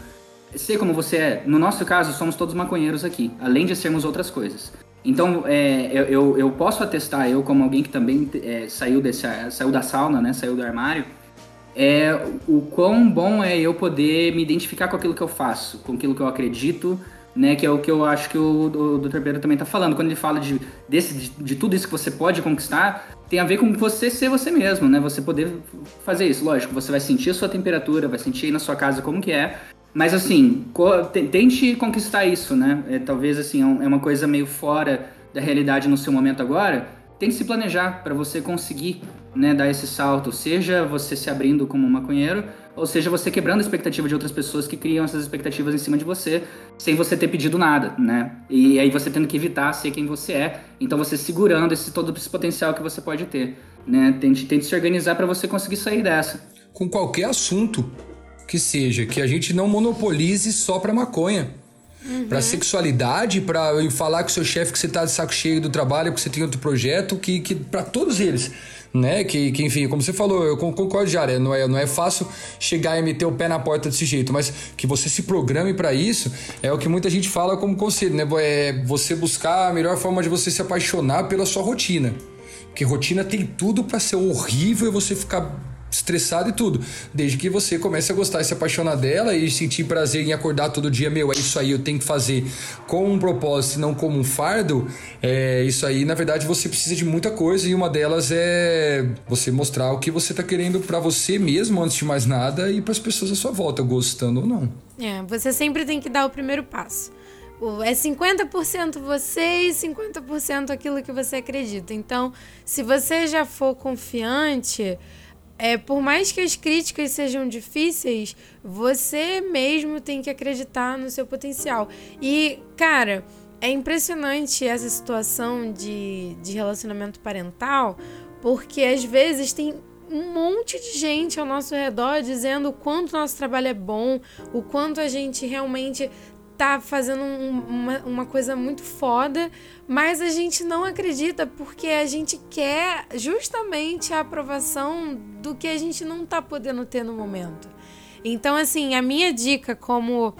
ser como você é, no nosso caso, somos todos maconheiros aqui, além de sermos outras coisas. Então, é, eu, eu posso atestar, eu como alguém que também é, saiu, desse, saiu da sauna, né? Saiu do armário, é o quão bom é eu poder me identificar com aquilo que eu faço, com aquilo que eu acredito, né? Que é o que eu acho que o, o Dr. Pedro também está falando. Quando ele fala de, desse, de, de, tudo isso que você pode conquistar, tem a ver com você ser você mesmo, né? Você poder fazer isso. Lógico, você vai sentir a sua temperatura, vai sentir aí na sua casa como que é. Mas assim, tente conquistar isso, né? É, talvez assim, é, é uma coisa meio fora da realidade no seu momento agora. Tente se planejar para você conseguir né, dar esse salto, seja você se abrindo como maconheiro, ou seja, você quebrando a expectativa de outras pessoas que criam essas expectativas em cima de você, sem você ter pedido nada, né? E aí você tendo que evitar ser quem você é, então você segurando esse todo esse potencial que você pode ter, né? Tente, tente se organizar para você conseguir sair dessa. Com qualquer assunto que seja, que a gente não monopolize só para maconha. Uhum. Pra sexualidade, para falar com o seu chefe que você tá de saco cheio do trabalho, que você tem outro projeto, que, que para todos eles né? Que, que enfim, como você falou, eu concordo né? não é, não é fácil chegar e meter o pé na porta desse jeito, mas que você se programe para isso é o que muita gente fala como conselho, né? É você buscar a melhor forma de você se apaixonar pela sua rotina. Porque rotina tem tudo para ser horrível e você ficar estressado e tudo. Desde que você comece a gostar e se apaixonar dela e sentir prazer em acordar todo dia, meu, é isso aí, eu tenho que fazer com um propósito e não como um fardo, é isso aí, na verdade, você precisa de muita coisa e uma delas é você mostrar o que você tá querendo para você mesmo, antes de mais nada, e para as pessoas à sua volta, gostando ou não. É, você sempre tem que dar o primeiro passo. É 50% você e 50% aquilo que você acredita. Então, se você já for confiante, é, por mais que as críticas sejam difíceis, você mesmo tem que acreditar no seu potencial. E, cara, é impressionante essa situação de, de relacionamento parental, porque às vezes tem um monte de gente ao nosso redor dizendo o quanto nosso trabalho é bom, o quanto a gente realmente tá fazendo um, uma, uma coisa muito foda, mas a gente não acredita porque a gente quer justamente a aprovação do que a gente não tá podendo ter no momento. Então, assim, a minha dica como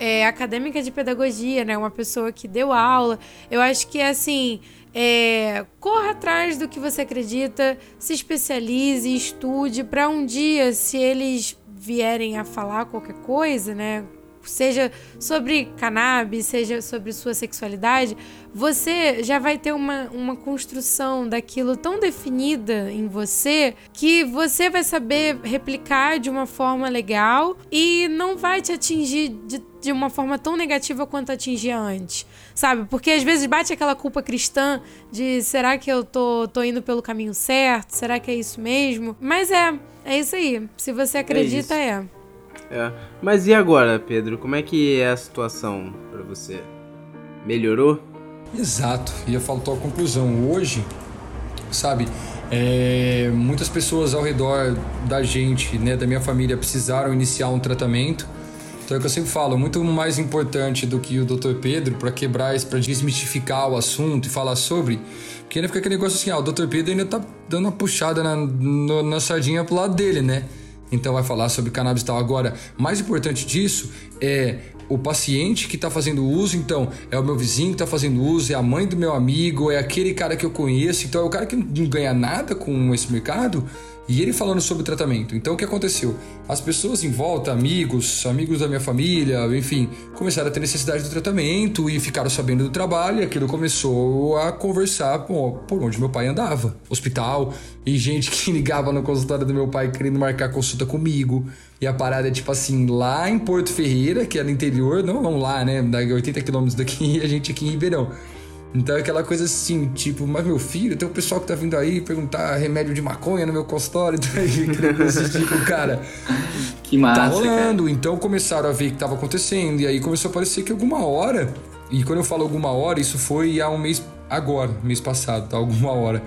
é, acadêmica de pedagogia, né, uma pessoa que deu aula, eu acho que é assim. É, corra atrás do que você acredita, se especialize, estude, para um dia, se eles vierem a falar qualquer coisa, né? Seja sobre cannabis, seja sobre sua sexualidade, você já vai ter uma, uma construção daquilo tão definida em você que você vai saber replicar de uma forma legal e não vai te atingir de, de uma forma tão negativa quanto atingia antes, sabe? Porque às vezes bate aquela culpa cristã de será que eu tô, tô indo pelo caminho certo? Será que é isso mesmo? Mas é, é isso aí. Se você acredita, é. É. Mas e agora, Pedro? Como é que é a situação para você? Melhorou? Exato. E faltou a conclusão. Hoje, sabe, é, muitas pessoas ao redor da gente, né, da minha família, precisaram iniciar um tratamento. Então é o que eu sempre falo, muito mais importante do que o Dr. Pedro para quebrar para desmistificar o assunto e falar sobre, porque ainda fica aquele negócio assim, ah, o Dr. Pedro ainda tá dando uma puxada na, no, na sardinha pro lado dele, né? Então vai falar sobre cannabis tal. Agora, mais importante disso é o paciente que está fazendo uso, então é o meu vizinho que está fazendo uso, é a mãe do meu amigo, é aquele cara que eu conheço, então é o cara que não ganha nada com esse mercado. E ele falando sobre o tratamento. Então o que aconteceu? As pessoas em volta, amigos, amigos da minha família, enfim, começaram a ter necessidade do tratamento e ficaram sabendo do trabalho e aquilo começou a conversar por onde meu pai andava. Hospital, e gente que ligava no consultório do meu pai querendo marcar consulta comigo. E a parada é tipo assim, lá em Porto Ferreira, que é no interior, não vamos lá, né? 80 quilômetros daqui, a gente aqui em Ribeirão. Então é aquela coisa assim, tipo, mas meu filho, tem o pessoal que tá vindo aí perguntar remédio de maconha no meu consultório, então aí, coisa tipo, cara. Que massa. Tá rolando. Cara. Então começaram a ver o que tava acontecendo, e aí começou a parecer que alguma hora, e quando eu falo alguma hora, isso foi há um mês agora, mês passado, tá? Alguma hora.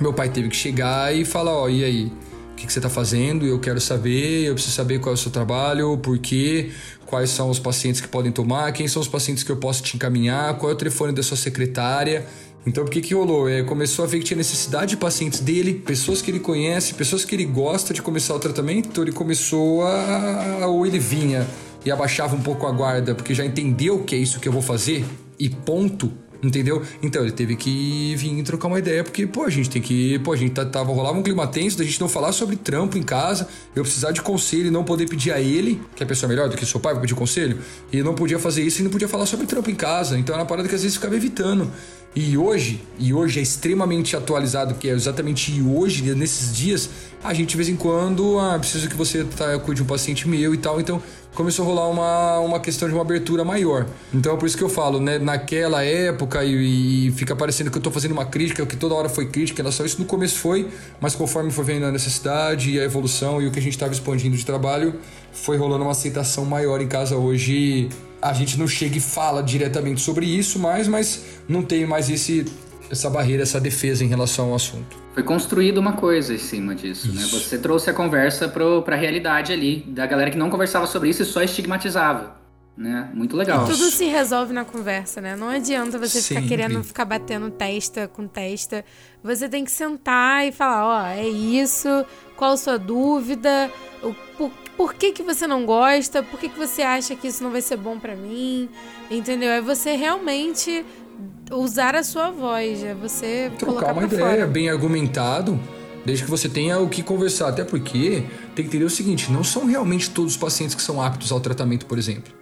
Meu pai teve que chegar e falar, ó, e aí? O que, que você está fazendo? Eu quero saber, eu preciso saber qual é o seu trabalho, por quê, quais são os pacientes que podem tomar, quem são os pacientes que eu posso te encaminhar, qual é o telefone da sua secretária. Então, o que, que rolou? É, começou a ver que tinha necessidade de pacientes dele, pessoas que ele conhece, pessoas que ele gosta de começar o tratamento. Então, ele começou a. ou ele vinha e abaixava um pouco a guarda, porque já entendeu que é isso que eu vou fazer, e ponto Entendeu? Então ele teve que vir trocar uma ideia, porque, pô, a gente tem que. Pô, a gente tava, rolava um clima tenso da gente não falar sobre trampo em casa, eu precisar de conselho e não poder pedir a ele, que é a pessoa melhor do que seu pai pra pedir conselho, e não podia fazer isso e não podia falar sobre trampo em casa. Então era uma parada que às vezes ficava evitando. E hoje, e hoje é extremamente atualizado, que é exatamente hoje, nesses dias, a gente de vez em quando, ah, preciso que você tá, cuide de um paciente meu e tal, então começou a rolar uma, uma questão de uma abertura maior. Então é por isso que eu falo, né? Naquela época, e, e fica parecendo que eu tô fazendo uma crítica, que toda hora foi crítica, era só isso no começo foi, mas conforme foi vendo a necessidade e a evolução e o que a gente estava expandindo de trabalho, foi rolando uma aceitação maior em casa hoje. A gente não chega e fala diretamente sobre isso mais, mas não tem mais esse, essa barreira, essa defesa em relação ao assunto. Foi construída uma coisa em cima disso, né? isso. né? Você trouxe a conversa para a realidade ali, da galera que não conversava sobre isso e só estigmatizava. Né? Muito legal. E tudo se resolve na conversa, né? Não adianta você Sempre. ficar querendo ficar batendo testa com testa. Você tem que sentar e falar, ó, oh, é isso, qual a sua dúvida, o, por, por que, que você não gosta, por que, que você acha que isso não vai ser bom para mim, entendeu? É você realmente usar a sua voz, é você trocar uma ideia fora. bem argumentado, desde que você tenha o que conversar. Até porque tem que entender o seguinte: não são realmente todos os pacientes que são aptos ao tratamento, por exemplo.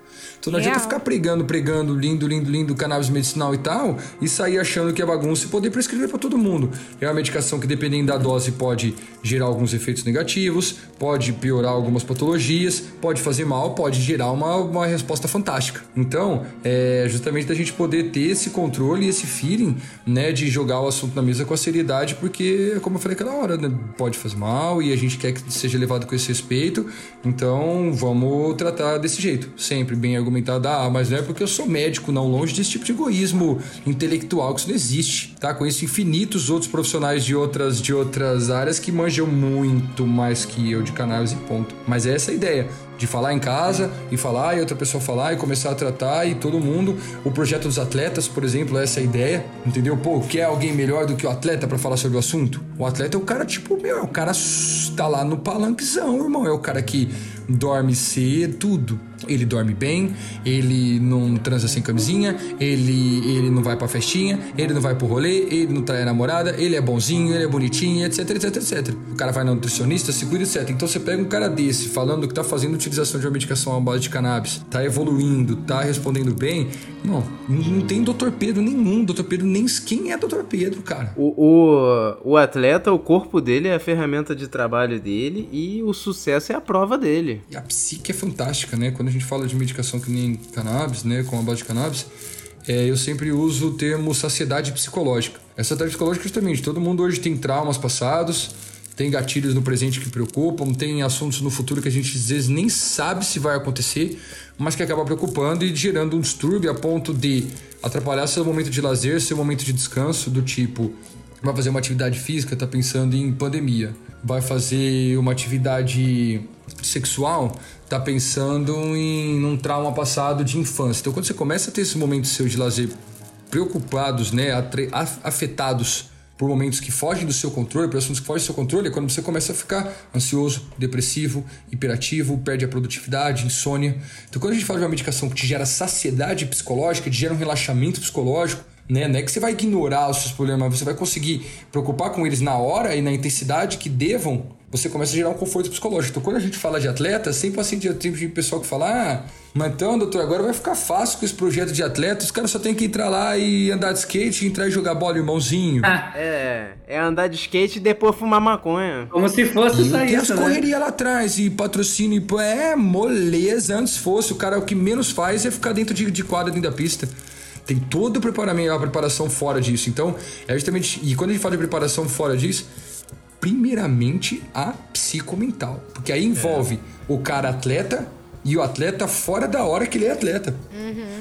Então não adianta ficar pregando, pregando, lindo, lindo, lindo cannabis medicinal e tal, e sair achando que é bagunça e poder prescrever para todo mundo. É uma medicação que, dependendo da dose, pode gerar alguns efeitos negativos, pode piorar algumas patologias, pode fazer mal, pode gerar uma, uma resposta fantástica. Então, é justamente da gente poder ter esse controle e esse feeling, né, de jogar o assunto na mesa com a seriedade, porque, como eu falei aquela hora, né, pode fazer mal e a gente quer que seja levado com esse respeito. Então, vamos tratar desse jeito, sempre bem argumentado argumentado, ah, mas não é porque eu sou médico, não, longe desse tipo de egoísmo intelectual, que isso não existe, tá? Conheço infinitos outros profissionais de outras, de outras áreas que manjam muito mais que eu de cannabis e ponto. Mas é essa a ideia de falar em casa e falar e outra pessoa falar e começar a tratar e todo mundo. O projeto dos atletas, por exemplo, essa é a ideia, entendeu? Pô, quer alguém melhor do que o atleta para falar sobre o assunto? O atleta é o cara, tipo, meu, é o cara tá lá no palanquezão, irmão. É o cara que dorme cedo, tudo. Ele dorme bem, ele não transa sem camisinha, ele, ele não vai pra festinha, ele não vai pro rolê, ele não trai a namorada, ele é bonzinho, ele é bonitinho, etc, etc, etc. O cara vai na nutricionista, se cuida, etc. Então você pega um cara desse falando que tá fazendo utilização de uma medicação à base de cannabis, tá evoluindo, tá respondendo bem, não, não tem doutor Pedro nenhum, doutor Pedro nem quem é doutor Pedro, cara. O, o, o atleta, o corpo dele é a ferramenta de trabalho dele e o sucesso é a prova dele. E a psique é fantástica, né? Quando a gente fala de medicação que nem cannabis, né, com a base de cannabis, é, eu sempre uso o termo saciedade psicológica. Essa saciedade psicológica justamente, todo mundo hoje tem traumas passados, tem gatilhos no presente que preocupam, tem assuntos no futuro que a gente às vezes nem sabe se vai acontecer, mas que acaba preocupando e gerando um distúrbio a ponto de atrapalhar seu momento de lazer, seu momento de descanso, do tipo, vai fazer uma atividade física, tá pensando em pandemia, vai fazer uma atividade sexual, tá pensando em um trauma passado de infância. Então quando você começa a ter esse momento seu de lazer preocupados, né, afetados por momentos que fogem do seu controle, por assuntos que fogem do seu controle, é quando você começa a ficar ansioso, depressivo, hiperativo, perde a produtividade, insônia. Então, quando a gente fala de uma medicação que te gera saciedade psicológica, te gera um relaxamento psicológico, né? Não é que você vai ignorar os seus problemas, você vai conseguir preocupar com eles na hora e na intensidade que devam você começa a gerar um conforto psicológico. Então, quando a gente fala de atleta, sempre assim, tem tipo de pessoal que fala, ah, mas então, doutor, agora vai ficar fácil com esse projeto de atleta, os caras só tem que entrar lá e andar de skate, entrar e jogar bola, irmãozinho. É, é andar de skate e depois fumar maconha. Como se fosse E só tem as isso, né? correrias lá atrás, e patrocínio, e pô, é moleza. Antes fosse, o cara o que menos faz é ficar dentro de, de quadra, dentro da pista. Tem todo o preparamento, a preparação fora disso. Então, é justamente. E quando a gente fala de preparação fora disso, primeiramente a psicomental. Porque aí envolve o cara atleta e o atleta fora da hora que ele é atleta.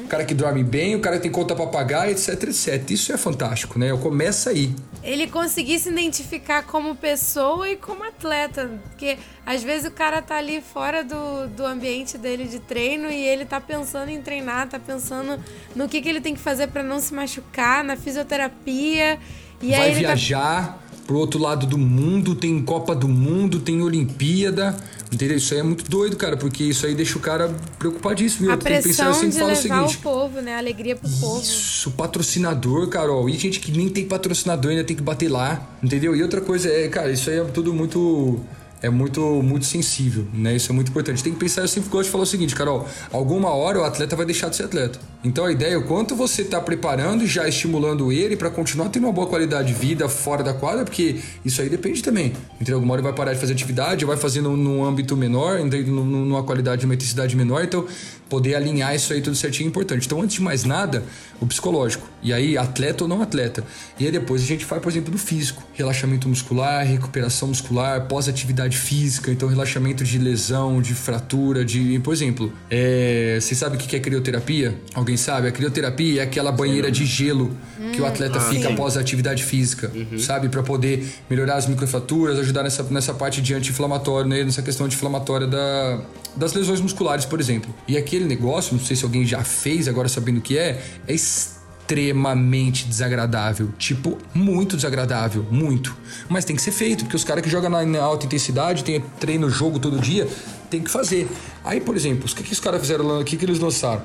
O cara que dorme bem, o cara que tem conta pra pagar, etc, etc. Isso é fantástico, né? Começa aí. Ele conseguir se identificar como pessoa e como atleta. Porque às vezes o cara tá ali fora do, do ambiente dele de treino e ele tá pensando em treinar, tá pensando no que, que ele tem que fazer pra não se machucar, na fisioterapia. E vai tá viajar pro outro lado do mundo, tem Copa do Mundo, tem Olimpíada. Entendeu? Isso aí é muito doido, cara, porque isso aí deixa o cara preocupadíssimo. A Eu que pensar, eu pressão sempre de falo o levar seguinte. o povo, né? A alegria pro povo. Isso, patrocinador, Carol. E gente que nem tem patrocinador ainda tem que bater lá, entendeu? E outra coisa é, cara, isso aí é tudo muito. É muito, muito sensível, né? Isso é muito importante. Tem que pensar, eu sempre gosto de falar o seguinte, Carol: alguma hora o atleta vai deixar de ser atleta. Então a ideia é o quanto você está preparando e já estimulando ele para continuar tendo uma boa qualidade de vida fora da quadra, porque isso aí depende também. Entendeu? Alguma hora ele vai parar de fazer atividade, vai fazer num, âmbito menor, numa qualidade, uma intensidade menor. Então, poder alinhar isso aí tudo certinho é importante. Então, antes de mais nada, o psicológico. E aí, atleta ou não atleta. E aí depois a gente faz, por exemplo, do físico. Relaxamento muscular, recuperação muscular, pós-atividade física. Então, relaxamento de lesão, de fratura, de... Por exemplo, é... você sabe o que é crioterapia? Alguém sabe? A crioterapia é aquela banheira de gelo que o atleta fica após a atividade física, sabe? Para poder melhorar as microfraturas, ajudar nessa, nessa parte de anti-inflamatório, né? nessa questão anti-inflamatória da, das lesões musculares, por exemplo. E aquele negócio, não sei se alguém já fez, agora sabendo o que é, é extremamente desagradável. Tipo, muito desagradável. Muito. Mas tem que ser feito, porque os caras que jogam na, alta intensidade, tem treino jogo todo dia, tem que fazer. Aí, por exemplo, o que, que os caras fizeram lá? O que, que eles lançaram?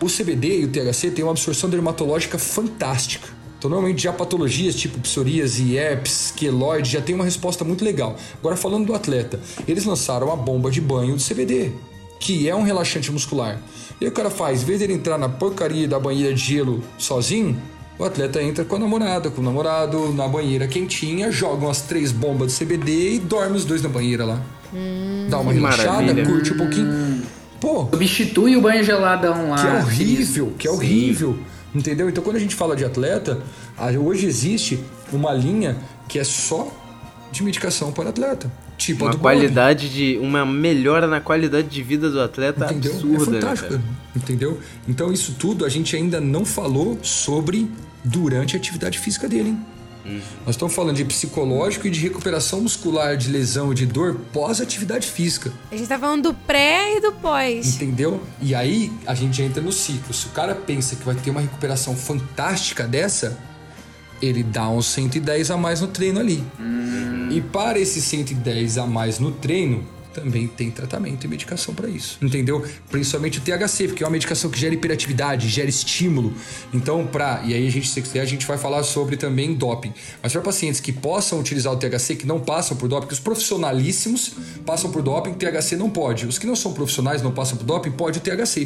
O CBD e o THC têm uma absorção dermatológica fantástica. Então, normalmente, já patologias tipo psoríase, herpes, queloide, já tem uma resposta muito legal. Agora, falando do atleta, eles lançaram a bomba de banho de CBD, que é um relaxante muscular. E aí o cara faz, em vez dele entrar na porcaria da banheira de gelo sozinho, o atleta entra com a namorada, com o namorado, na banheira quentinha, joga umas três bombas de CBD e dorme os dois na banheira lá. Dá uma relaxada, maravilha. curte um pouquinho. Pô, Substitui o banho geladão lá. que é horrível, que é horrível. Entendeu? Então quando a gente fala de atleta, hoje existe uma linha que é só de medicação para atleta. Tipo a Uma qualidade de. Uma melhora na qualidade de vida do atleta Entendeu? absurda. é né, fantástico. cara? entendeu? Então isso tudo a gente ainda não falou sobre durante a atividade física dele, hein? Uhum. Nós estamos falando de psicológico e de recuperação muscular, de lesão e de dor pós-atividade física. A gente tá falando do pré e do pós. Entendeu? E aí a gente entra no ciclo. Se o cara pensa que vai ter uma recuperação fantástica dessa, ele dá uns 110 a mais no treino ali. E para esse 110 a mais no treino, também tem tratamento e medicação para isso. Entendeu? Principalmente o THC, porque é uma medicação que gera hiperatividade, gera estímulo. Então, para e aí a gente se quiser a gente vai falar sobre também doping. Mas para pacientes que possam utilizar o THC, que não passam por doping, porque os profissionalíssimos passam por doping, THC não pode. Os que não são profissionais não passam por doping, pode o THC.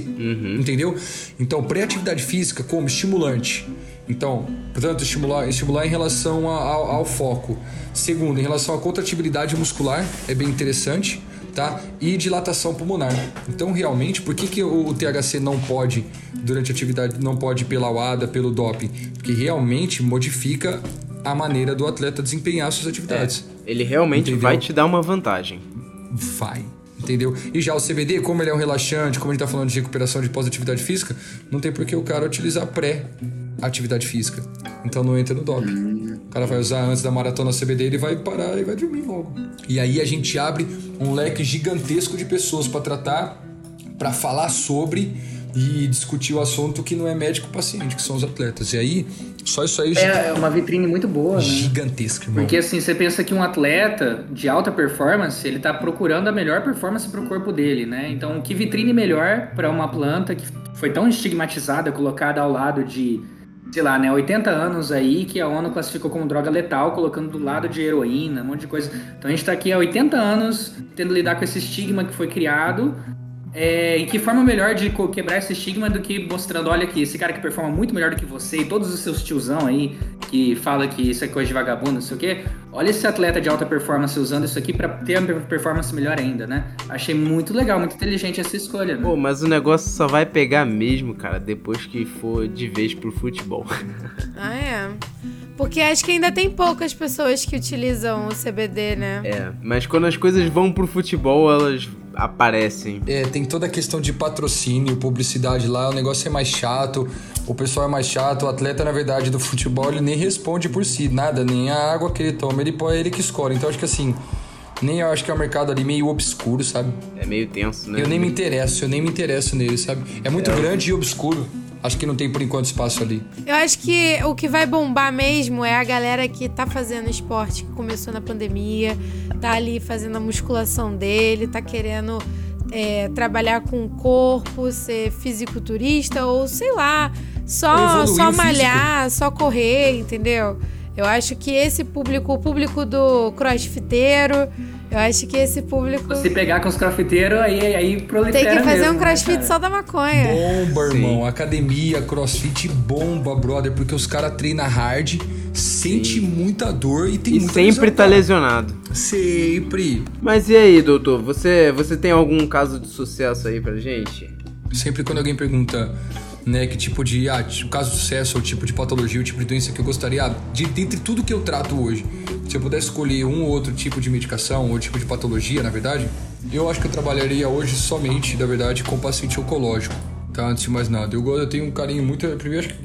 Entendeu? Então, pré-atividade física como estimulante. Então, portanto, estimular, estimular em relação a- ao, ao foco. Segundo, em relação à contratibilidade muscular, é bem interessante, tá? E dilatação pulmonar. Então, realmente, por que, que o, THC não pode, durante a atividade, não pode pela UADA, pelo doping? Porque realmente modifica a maneira do atleta desempenhar suas atividades. Ele realmente Entendeu? vai te dar uma vantagem. vai. Entendeu? E já o CBD, como ele é um relaxante, como a gente tá falando de recuperação de pós-atividade física, não tem por que o cara utilizar pré-atividade física. Então não entra no doping. O cara vai usar antes da maratona CBD, ele vai parar e vai dormir logo. E aí a gente abre um leque gigantesco de pessoas para tratar, para falar sobre e discutir o assunto que não é médico-paciente, que são os atletas. E aí, só isso aí É uma vitrine muito boa, né? gigantesco, irmão. Porque assim, você pensa que um atleta de alta performance, ele tá procurando a melhor performance pro corpo dele, né? Então, que vitrine melhor para uma planta que foi tão estigmatizada, colocada ao lado de sei lá, né, 80 anos aí que a ONU classificou como droga letal, colocando do lado de heroína, um monte de coisa. Então a gente está aqui há 80 anos tendo lidar com esse estigma que foi criado. É, e que forma melhor de quebrar esse estigma do que mostrando, olha aqui, esse cara que performa muito melhor do que você e todos os seus tiozão aí que fala que isso é coisa de vagabundo, não sei o quê. Olha esse atleta de alta performance usando isso aqui para ter uma performance melhor ainda, né? Achei muito legal, muito inteligente essa escolha. Né? Pô, mas o negócio só vai pegar mesmo, cara, depois que for de vez pro futebol. ah, é. Porque acho que ainda tem poucas pessoas que utilizam o CBD, né? É, mas quando as coisas vão pro futebol, elas aparecem. É, tem toda a questão de patrocínio, publicidade lá, o negócio é mais chato, o pessoal é mais chato, o atleta, na verdade, do futebol, ele nem responde por si, nada, nem a água que ele toma, ele põe ele que escolhe. Então acho que assim, nem eu acho que é um mercado ali meio obscuro, sabe? É meio tenso, né? Eu nem me interesso, eu nem me interesso nele, sabe? É muito é. grande e obscuro. Acho que não tem por enquanto espaço ali. Eu acho que o que vai bombar mesmo é a galera que tá fazendo esporte, que começou na pandemia, tá ali fazendo a musculação dele, tá querendo é, trabalhar com o corpo, ser fisiculturista ou sei lá, só, só malhar, só correr, entendeu? Eu acho que esse público, o público do crossfiteiro, eu acho que esse público. Se pegar com os crossfiteiros, aí, aí prolifera. Tem que fazer mesmo, um crossfit né, só da maconha. Bomba, irmão. Sim. Academia, crossfit bomba, brother. Porque os caras treinam hard, sente Sim. muita dor e tem e sempre tá lesionado. Sempre. Mas e aí, doutor? Você, você tem algum caso de sucesso aí pra gente? Sempre quando alguém pergunta né? Que tipo de ah, caso de sucesso, ou tipo de patologia, ou tipo de doença que eu gostaria, ah, de dentre tudo que eu trato hoje, se eu pudesse escolher um ou outro tipo de medicação ou tipo de patologia, na verdade, eu acho que eu trabalharia hoje somente, na verdade, com paciente oncológico. Tá, antes de mais nada. Eu, eu tenho um carinho muito. Primeiro, acho que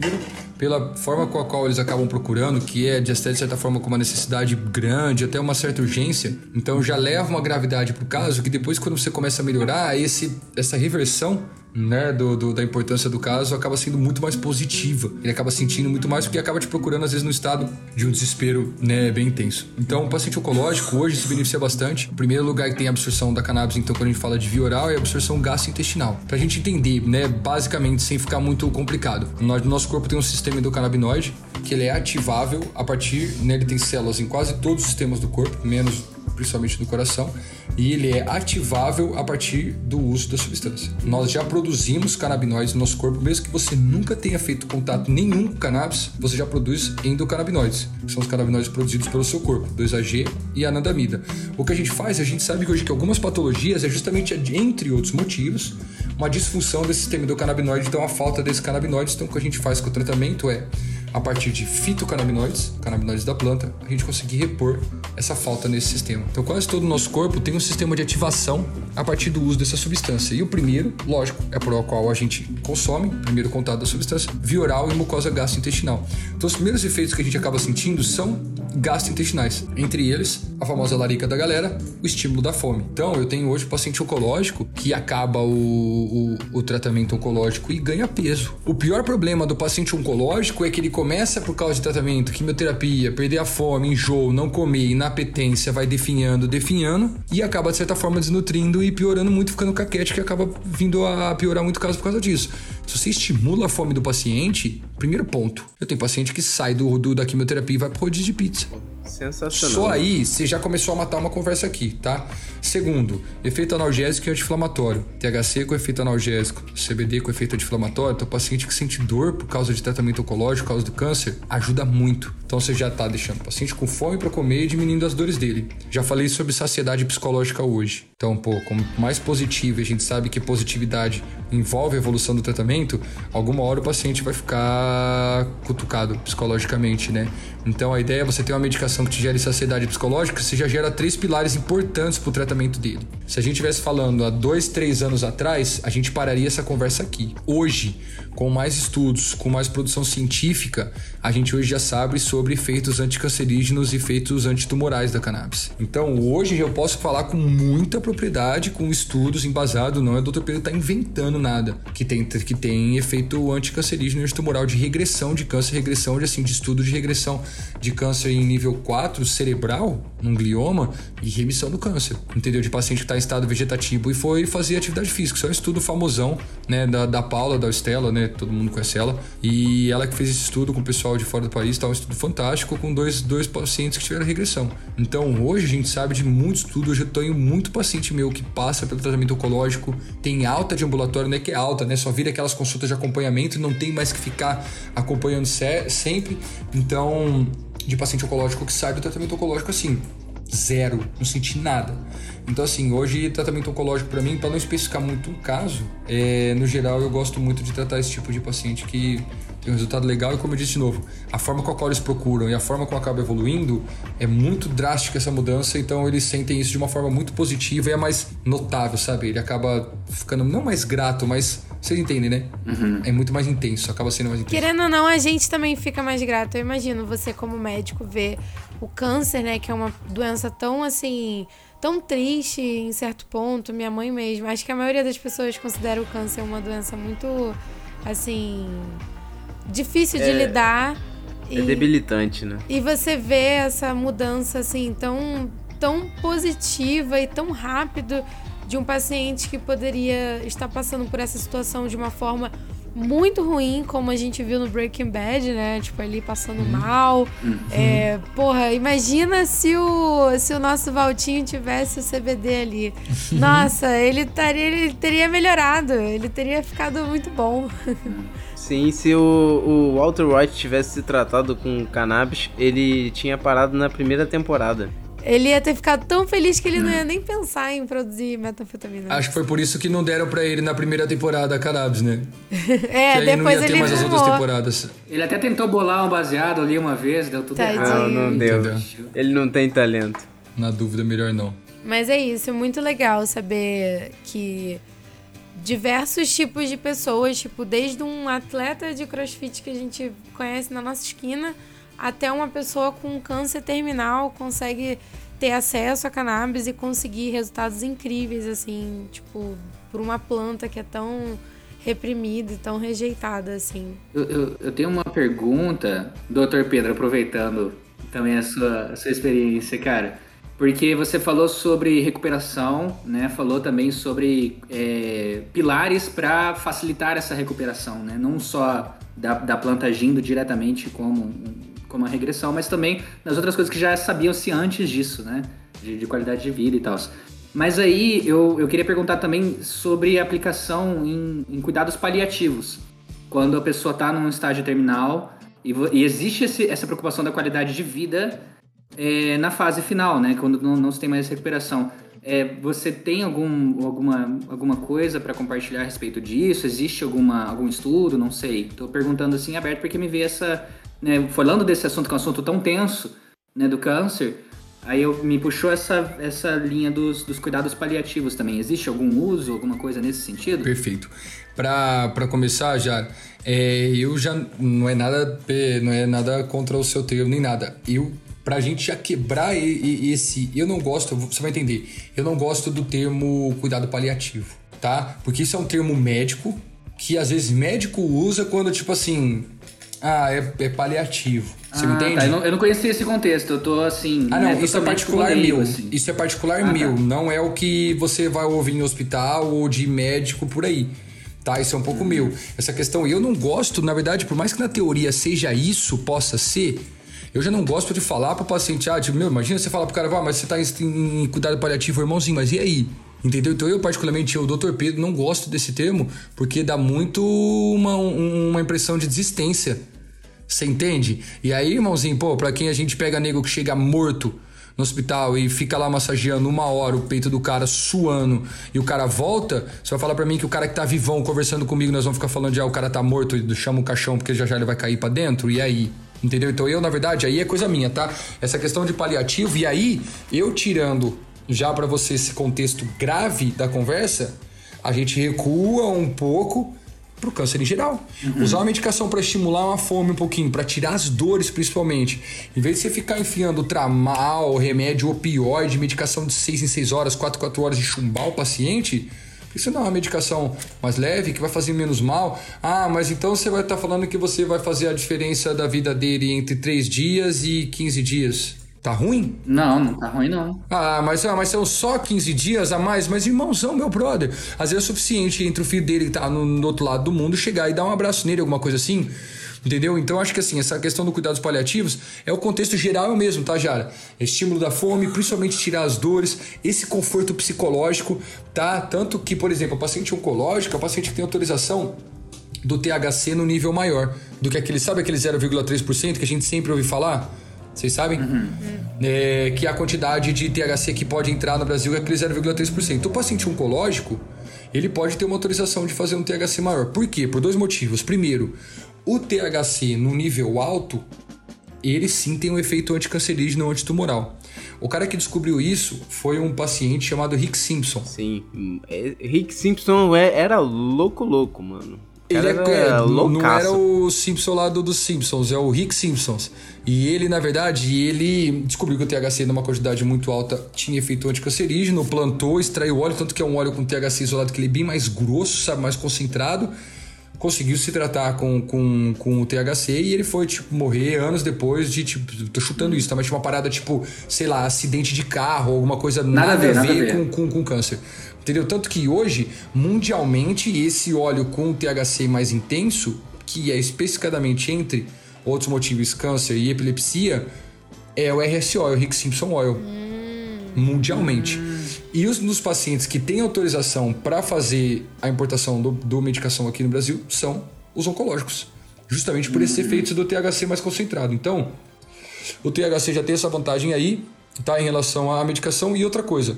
pela forma com a qual eles acabam procurando, que é de de certa forma com uma necessidade grande, até uma certa urgência. Então já leva uma gravidade pro caso que depois, quando você começa a melhorar, esse, essa reversão né, do, do, da importância do caso acaba sendo muito mais positiva. Ele acaba sentindo muito mais porque acaba te procurando, às vezes, no estado de um desespero né, bem intenso. Então, o paciente oncológico hoje se beneficia bastante. O primeiro lugar que tem a absorção da cannabis, então, quando a gente fala de via oral, é a absorção gastrointestinal. Pra gente entender, né, basicamente, sem ficar muito complicado. Nós, no nosso corpo tem um sistema endocannabinoide que ele é ativável a partir, né, ele tem células em quase todos os sistemas do corpo, menos principalmente do coração, e ele é ativável a partir do uso da substância. Nós já produzimos canabinoides no nosso corpo, mesmo que você nunca tenha feito contato nenhum com cannabis, você já produz endocannabinoides, que são os canabinoides produzidos pelo seu corpo, 2-AG e anandamida. O que a gente faz, a gente sabe que hoje que algumas patologias é justamente, entre outros motivos, uma disfunção desse sistema endocannabinoide, então a falta desse canabinoide. Então o que a gente faz com o tratamento é a partir de fitocannabinoides, canabinoides da planta, a gente conseguir repor essa falta nesse sistema. Então, quase todo o nosso corpo tem um sistema de ativação a partir do uso dessa substância. E o primeiro, lógico, é por qual a gente consome, primeiro contato da substância, via oral e mucosa gastrointestinal. Então, os primeiros efeitos que a gente acaba sentindo são gastrointestinais. Entre eles, a famosa larica da galera, o estímulo da fome. Então, eu tenho hoje um paciente oncológico que acaba o, o, o tratamento oncológico e ganha peso. O pior problema do paciente oncológico é que ele começa por causa de tratamento, quimioterapia, perder a fome, enjoo, não comer, inapetência, vai definhando, definhando e acaba de certa forma desnutrindo e piorando muito, ficando caquete, que acaba vindo a piorar muito o caso por causa disso. Se você estimula a fome do paciente, primeiro ponto, eu tenho paciente que sai do, do da quimioterapia e vai pro rodízio de pizza. Sensacional. Só aí você já começou a matar uma conversa aqui, tá? Segundo, efeito analgésico e anti-inflamatório. THC com efeito analgésico, CBD com efeito anti-inflamatório. Então, paciente que sente dor por causa de tratamento oncológico, por causa do câncer, ajuda muito. Então, você já está deixando o paciente com fome para comer e diminuindo as dores dele. Já falei sobre saciedade psicológica hoje. Então, pô, como mais positivo, a gente sabe que positividade envolve a evolução do tratamento, alguma hora o paciente vai ficar cutucado psicologicamente, né? Então a ideia é você ter uma medicação que te gere saciedade psicológica, você já gera três pilares importantes para o tratamento dele. Se a gente estivesse falando há dois, três anos atrás, a gente pararia essa conversa aqui. Hoje, com mais estudos, com mais produção científica, a gente hoje já sabe sobre efeitos anticancerígenos e efeitos antitumorais da cannabis. Então hoje eu posso falar com muita propriedade, com estudos embasados, não é o Dr. Pedro está inventando nada, que tem, que tem efeito anticancerígeno e antitumoral de regressão de câncer, regressão de, assim, de estudo de regressão de câncer em nível 4 cerebral, num glioma, e remissão do câncer, entendeu? De paciente que está em estado vegetativo e foi fazer atividade física. Isso é um estudo famosão, né, da, da Paula, da Estela, né, todo mundo conhece ela, e ela que fez esse estudo com o pessoal de fora do país, tá um estudo fantástico com dois, dois pacientes que tiveram regressão. Então, hoje a gente sabe de muito estudo, hoje eu tenho muito paciente meu que passa pelo tratamento oncológico, tem alta de ambulatório, não é que é alta, né, só vira aquelas consultas de acompanhamento e não tem mais que ficar acompanhando sempre. Então, de paciente oncológico que sai do tratamento oncológico assim, zero, não senti nada. Então, assim, hoje tratamento oncológico para mim, para não especificar muito um caso, é, no geral eu gosto muito de tratar esse tipo de paciente que tem um resultado legal e, como eu disse de novo, a forma com a qual eles procuram e a forma como acaba evoluindo é muito drástica essa mudança, então eles sentem isso de uma forma muito positiva e é mais notável, sabe? Ele acaba ficando não mais grato, mas vocês entendem, né? Uhum. É muito mais intenso, acaba sendo mais intenso. Querendo ou não, a gente também fica mais grato. Eu imagino você, como médico, ver o câncer, né? Que é uma doença tão assim. Tão triste em certo ponto. Minha mãe mesmo. Acho que a maioria das pessoas considera o câncer uma doença muito. assim. difícil de é, lidar. É e, debilitante, né? E você vê essa mudança assim tão, tão positiva e tão rápido de um paciente que poderia estar passando por essa situação de uma forma muito ruim, como a gente viu no Breaking Bad, né? Tipo, ali passando uhum. mal. Uhum. É, porra, imagina se o, se o nosso Valtinho tivesse o CBD ali. Nossa, ele, taria, ele teria melhorado, ele teria ficado muito bom. Sim, se o, o Walter White tivesse se tratado com cannabis, ele tinha parado na primeira temporada. Ele ia ter ficado tão feliz que ele não ia nem pensar em produzir metanfetamina. Acho que foi por isso que não deram para ele na primeira temporada a cannabis, né? é, depois ele mais as outras temporadas. Ele até tentou bolar um baseado ali uma vez, deu tudo Tadinho. errado. Não, não deu. Ele não tem talento. Na dúvida, melhor não. Mas é isso, é muito legal saber que diversos tipos de pessoas, tipo, desde um atleta de crossfit que a gente conhece na nossa esquina até uma pessoa com câncer terminal consegue ter acesso a cannabis e conseguir resultados incríveis, assim, tipo, por uma planta que é tão reprimida e tão rejeitada, assim. Eu, eu, eu tenho uma pergunta, doutor Pedro, aproveitando também a sua, a sua experiência, cara. Porque você falou sobre recuperação, né? Falou também sobre é, pilares para facilitar essa recuperação, né? Não só da, da planta agindo diretamente como como a regressão, mas também nas outras coisas que já sabiam-se antes disso, né? De, de, qualidade de vida e tal. Mas aí eu, eu queria perguntar também sobre aplicação em, em cuidados paliativos. Quando a pessoa está num estágio terminal e, e existe esse, essa preocupação da qualidade de vida é, na fase final, né? Quando não, não se tem mais recuperação. É, você tem algum, alguma, alguma coisa para compartilhar a respeito disso? Existe alguma, algum estudo? Não sei. Estou perguntando assim aberto porque me vê essa, né, falando desse assunto, que é um assunto tão tenso, né, do câncer, aí eu, me puxou essa, essa linha dos, dos cuidados paliativos também. Existe algum uso, alguma coisa nesse sentido? Perfeito. Para começar, já, é, eu já não é nada não é nada contra o seu termo nem nada. Eu pra gente já quebrar esse, eu não gosto, você vai entender. Eu não gosto do termo cuidado paliativo, tá? Porque isso é um termo médico que às vezes médico usa quando tipo assim, ah, é, é paliativo. Você ah, entende? Tá. Eu, não, eu não conhecia esse contexto. Eu tô assim. Ah, não, né, isso é particular meu. Assim. Isso é particular ah, tá. meu. Tá. Não é o que você vai ouvir em hospital ou de médico por aí. Tá? Isso é um pouco uhum. meu. Essa questão, eu não gosto, na verdade, por mais que na teoria seja isso, possa ser. Eu já não gosto de falar pro paciente, ah, tipo, meu, imagina você falar pro cara, ah, mas você tá em, em cuidado paliativo, irmãozinho, mas e aí? Entendeu? Então eu, particularmente, eu, Dr. Pedro, não gosto desse termo porque dá muito uma, uma impressão de desistência. Você entende? E aí, irmãozinho, pô, pra quem a gente pega nego que chega morto no hospital e fica lá massageando uma hora o peito do cara suando e o cara volta, você vai falar para mim que o cara que tá vivão conversando comigo, nós vamos ficar falando de ah, o cara tá morto e chama o caixão porque já já ele vai cair para dentro, e aí? Entendeu? Então eu, na verdade, aí é coisa minha, tá? Essa questão de paliativo, e aí, eu tirando já para você esse contexto grave da conversa, a gente recua um pouco pro câncer em geral. Uhum. Usar uma medicação para estimular uma fome um pouquinho, para tirar as dores principalmente. Em vez de você ficar enfiando tramal, remédio opioide, medicação de 6 em 6 horas, 4 em 4 horas e chumbar o paciente, por que dá uma medicação mais leve, que vai fazer menos mal? Ah, mas então você vai estar tá falando que você vai fazer a diferença da vida dele entre 3 dias e 15 dias. Tá ruim? Não, não tá ruim não. Ah, mas, ah, mas são só 15 dias a mais, mas irmãozão, meu brother. Às vezes é suficiente entre o filho dele que tá no, no outro lado do mundo chegar e dar um abraço nele, alguma coisa assim. Entendeu? Então acho que assim, essa questão do cuidados paliativos é o contexto geral mesmo, tá, Jara? Estímulo da fome, principalmente tirar as dores, esse conforto psicológico, tá? Tanto que, por exemplo, o paciente oncológico, o paciente que tem autorização do THC no nível maior do que aquele, sabe aquele 0,3% que a gente sempre ouve falar? Vocês sabem? Uhum. É, que a quantidade de THC que pode entrar no Brasil é aquele 0,3%. O paciente oncológico, ele pode ter uma autorização de fazer um THC maior. Por quê? Por dois motivos. Primeiro, o THC no nível alto, ele sim tem um efeito anticancerígeno antitumoral. O cara que descobriu isso foi um paciente chamado Rick Simpson. Sim, é, Rick Simpson é, era louco, louco, mano. Ele é, é não era o Simpson lá do, dos Simpsons, é o Rick Simpsons. E ele, na verdade, ele descobriu que o THC numa quantidade muito alta tinha efeito anticancerígeno, plantou, extraiu óleo, tanto que é um óleo com THC isolado que ele é bem mais grosso, sabe, mais concentrado. Conseguiu se tratar com, com, com o THC e ele foi, tipo, morrer anos depois de, tipo, tô chutando isso, tá? Mas tipo, uma parada, tipo, sei lá, acidente de carro, alguma coisa nada, nada a ver, nada a ver. Com, com, com câncer. Entendeu? Tanto que hoje, mundialmente, esse óleo com THC mais intenso, que é especificadamente entre outros motivos, câncer e epilepsia, é o RSO, é o Rick Simpson Oil. Hum. Mundialmente. Hum. E os nos pacientes que têm autorização para fazer a importação do, do, medicação aqui no Brasil são os oncológicos. Justamente por esses hum. efeitos do THC mais concentrado. Então, o THC já tem essa vantagem aí, tá? Em relação à medicação. E outra coisa,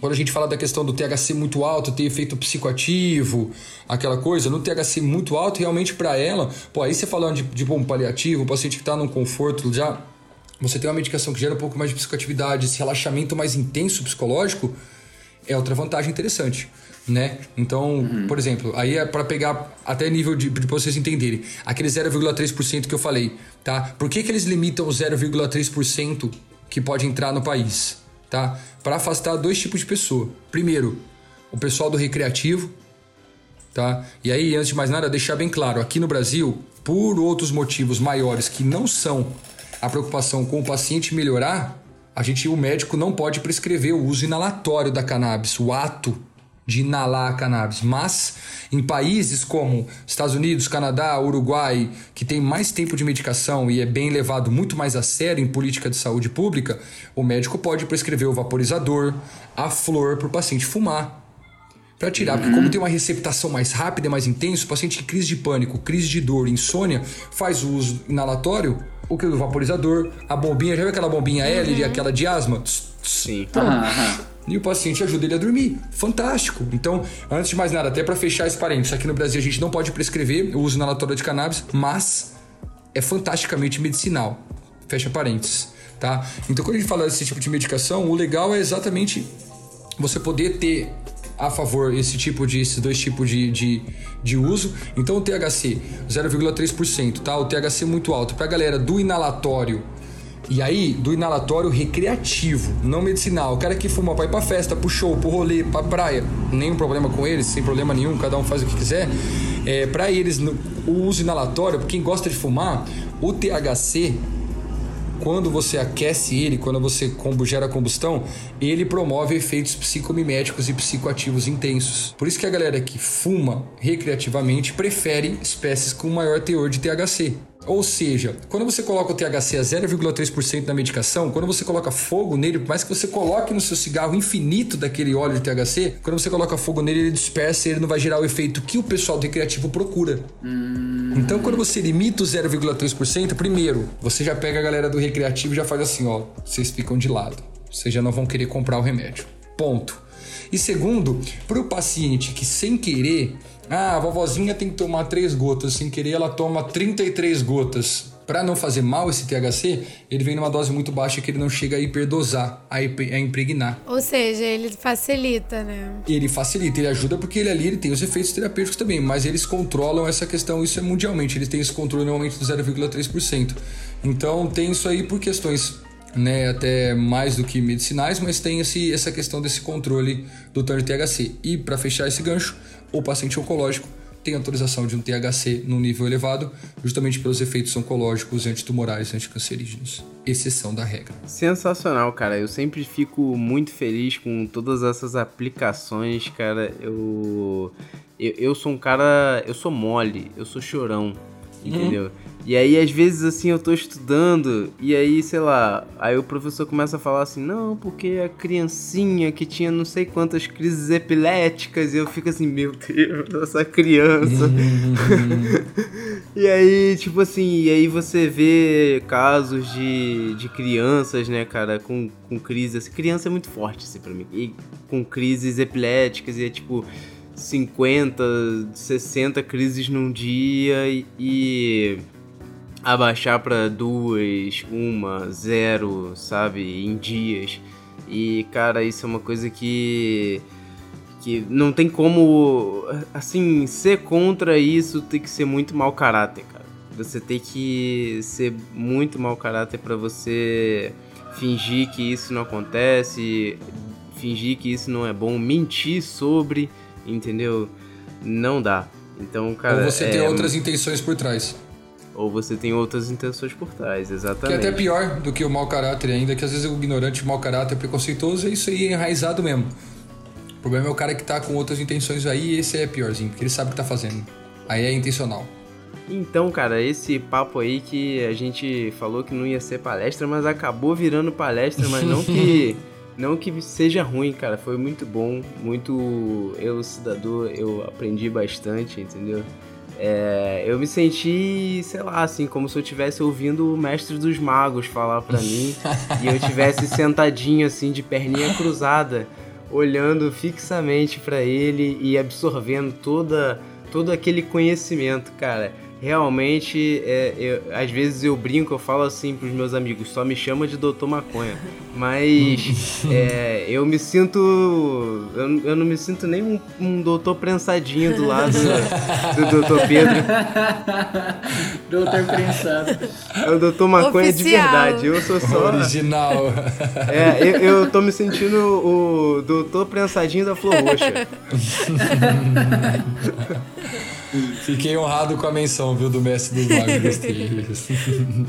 quando a gente fala da questão do THC muito alto, ter efeito psicoativo, aquela coisa, no THC muito alto, realmente para ela, pô, aí você falando de, de bom paliativo, o paciente que está num conforto já, você tem uma medicação que gera um pouco mais de psicoatividade, esse relaxamento mais intenso psicológico, é outra vantagem interessante, né? Então, uhum. por exemplo, aí é para pegar até nível de, de vocês entenderem, aquele 0,3% que eu falei, tá? Por que, que eles limitam o 0,3% que pode entrar no país? Tá? Para afastar dois tipos de pessoa. Primeiro, o pessoal do recreativo, tá? E aí, antes de mais nada, deixar bem claro, aqui no Brasil, por outros motivos maiores que não são a preocupação com o paciente melhorar, a gente, o médico não pode prescrever o uso inalatório da cannabis, o ato de inalar a cannabis. Mas em países como Estados Unidos, Canadá, Uruguai, que tem mais tempo de medicação e é bem levado muito mais a sério em política de saúde pública, o médico pode prescrever o vaporizador, a flor para o paciente fumar. Para tirar, porque como tem uma receptação mais rápida e mais intensa, o paciente em crise de pânico, crise de dor, insônia, faz o uso inalatório, o que o vaporizador, a bombinha, já viu aquela bombinha L, uhum. aquela de asma? Sim. Então, e o paciente ajuda ele a dormir. Fantástico. Então, antes de mais nada, até para fechar esse parênteses, aqui no Brasil a gente não pode prescrever o uso inalatório de cannabis, mas é fantasticamente medicinal. Fecha parênteses, tá? Então, quando a gente fala desse tipo de medicação, o legal é exatamente você poder ter a favor esse tipo de esses dois tipos de, de, de uso. Então o THC 0,3%, tá? O THC muito alto para a galera do inalatório e aí, do inalatório recreativo, não medicinal. O cara que fuma pra ir pra festa, pro show, pro rolê, pra praia, nenhum problema com eles, sem problema nenhum, cada um faz o que quiser. É, para eles, o uso inalatório, quem gosta de fumar, o THC, quando você aquece ele, quando você gera combustão, ele promove efeitos psicomiméticos e psicoativos intensos. Por isso que a galera que fuma recreativamente prefere espécies com maior teor de THC. Ou seja, quando você coloca o THC a 0,3% na medicação, quando você coloca fogo nele, por mais que você coloque no seu cigarro infinito daquele óleo de THC, quando você coloca fogo nele, ele dispersa e ele não vai gerar o efeito que o pessoal do recreativo procura. Hum. Então, quando você limita o 0,3%, primeiro, você já pega a galera do recreativo e já faz assim, ó, vocês ficam de lado. Vocês já não vão querer comprar o remédio. Ponto. E segundo, para o paciente que sem querer ah, a vovozinha tem que tomar 3 gotas, sem querer ela toma 33 gotas. Para não fazer mal esse THC, ele vem numa dose muito baixa que ele não chega a hiperdosar, a, impregnar. Ou seja, ele facilita, né? Ele facilita, ele ajuda porque ele ali ele tem os efeitos terapêuticos também, mas eles controlam essa questão, isso é mundialmente, eles têm esse controle normalmente do 0,3%. Então tem isso aí por questões né, até mais do que medicinais, mas tem esse, essa questão desse controle do tanto de THC. E para fechar esse gancho, o paciente oncológico tem autorização de um THC num nível elevado, justamente pelos efeitos oncológicos, antitumorais e anticancerígenos. Exceção da regra. Sensacional, cara. Eu sempre fico muito feliz com todas essas aplicações, cara. Eu, eu, eu sou um cara. Eu sou mole, eu sou chorão, entendeu? Uhum. E aí, às vezes, assim, eu tô estudando e aí, sei lá, aí o professor começa a falar assim, não, porque a criancinha que tinha não sei quantas crises epiléticas, e eu fico assim, meu Deus, essa criança. e aí, tipo assim, e aí você vê casos de, de crianças, né, cara, com, com crises, criança é muito forte, assim, pra mim, e com crises epiléticas, e é tipo... 50, 60 crises num dia e, e abaixar para duas, uma, zero, sabe, em dias. E cara, isso é uma coisa que que não tem como assim ser contra isso, tem que ser muito mau caráter, cara. Você tem que ser muito mau caráter para você fingir que isso não acontece, fingir que isso não é bom, mentir sobre, entendeu? Não dá. Então, cara, Ou você é... tem outras intenções por trás ou você tem outras intenções por trás, exatamente. Que é até pior do que o mau caráter ainda, que às vezes o ignorante, o mau caráter, preconceituoso, é isso aí é enraizado mesmo. O problema é o cara que tá com outras intenções aí, e esse é piorzinho, porque ele sabe o que tá fazendo. Aí é intencional. Então, cara, esse papo aí que a gente falou que não ia ser palestra, mas acabou virando palestra, mas não que não que seja ruim, cara, foi muito bom, muito elucidador, eu aprendi bastante, entendeu? É, eu me senti, sei lá, assim, como se eu estivesse ouvindo o mestre dos magos falar para mim e eu tivesse sentadinho assim de perninha cruzada, olhando fixamente para ele e absorvendo toda todo aquele conhecimento, cara realmente, é, eu, às vezes eu brinco, eu falo assim pros meus amigos, só me chama de Doutor Maconha. Mas é, eu me sinto. Eu, eu, não me sinto nem um, um doutor prensadinho do lado do, do Doutor Pedro. doutor prensado. É o Doutor Maconha Oficial. de verdade. Eu sou só. Original. É, eu, eu tô me sentindo o Doutor Prensadinho da Flor Roxa. Fiquei honrado com a menção, viu, do mestre dos magos.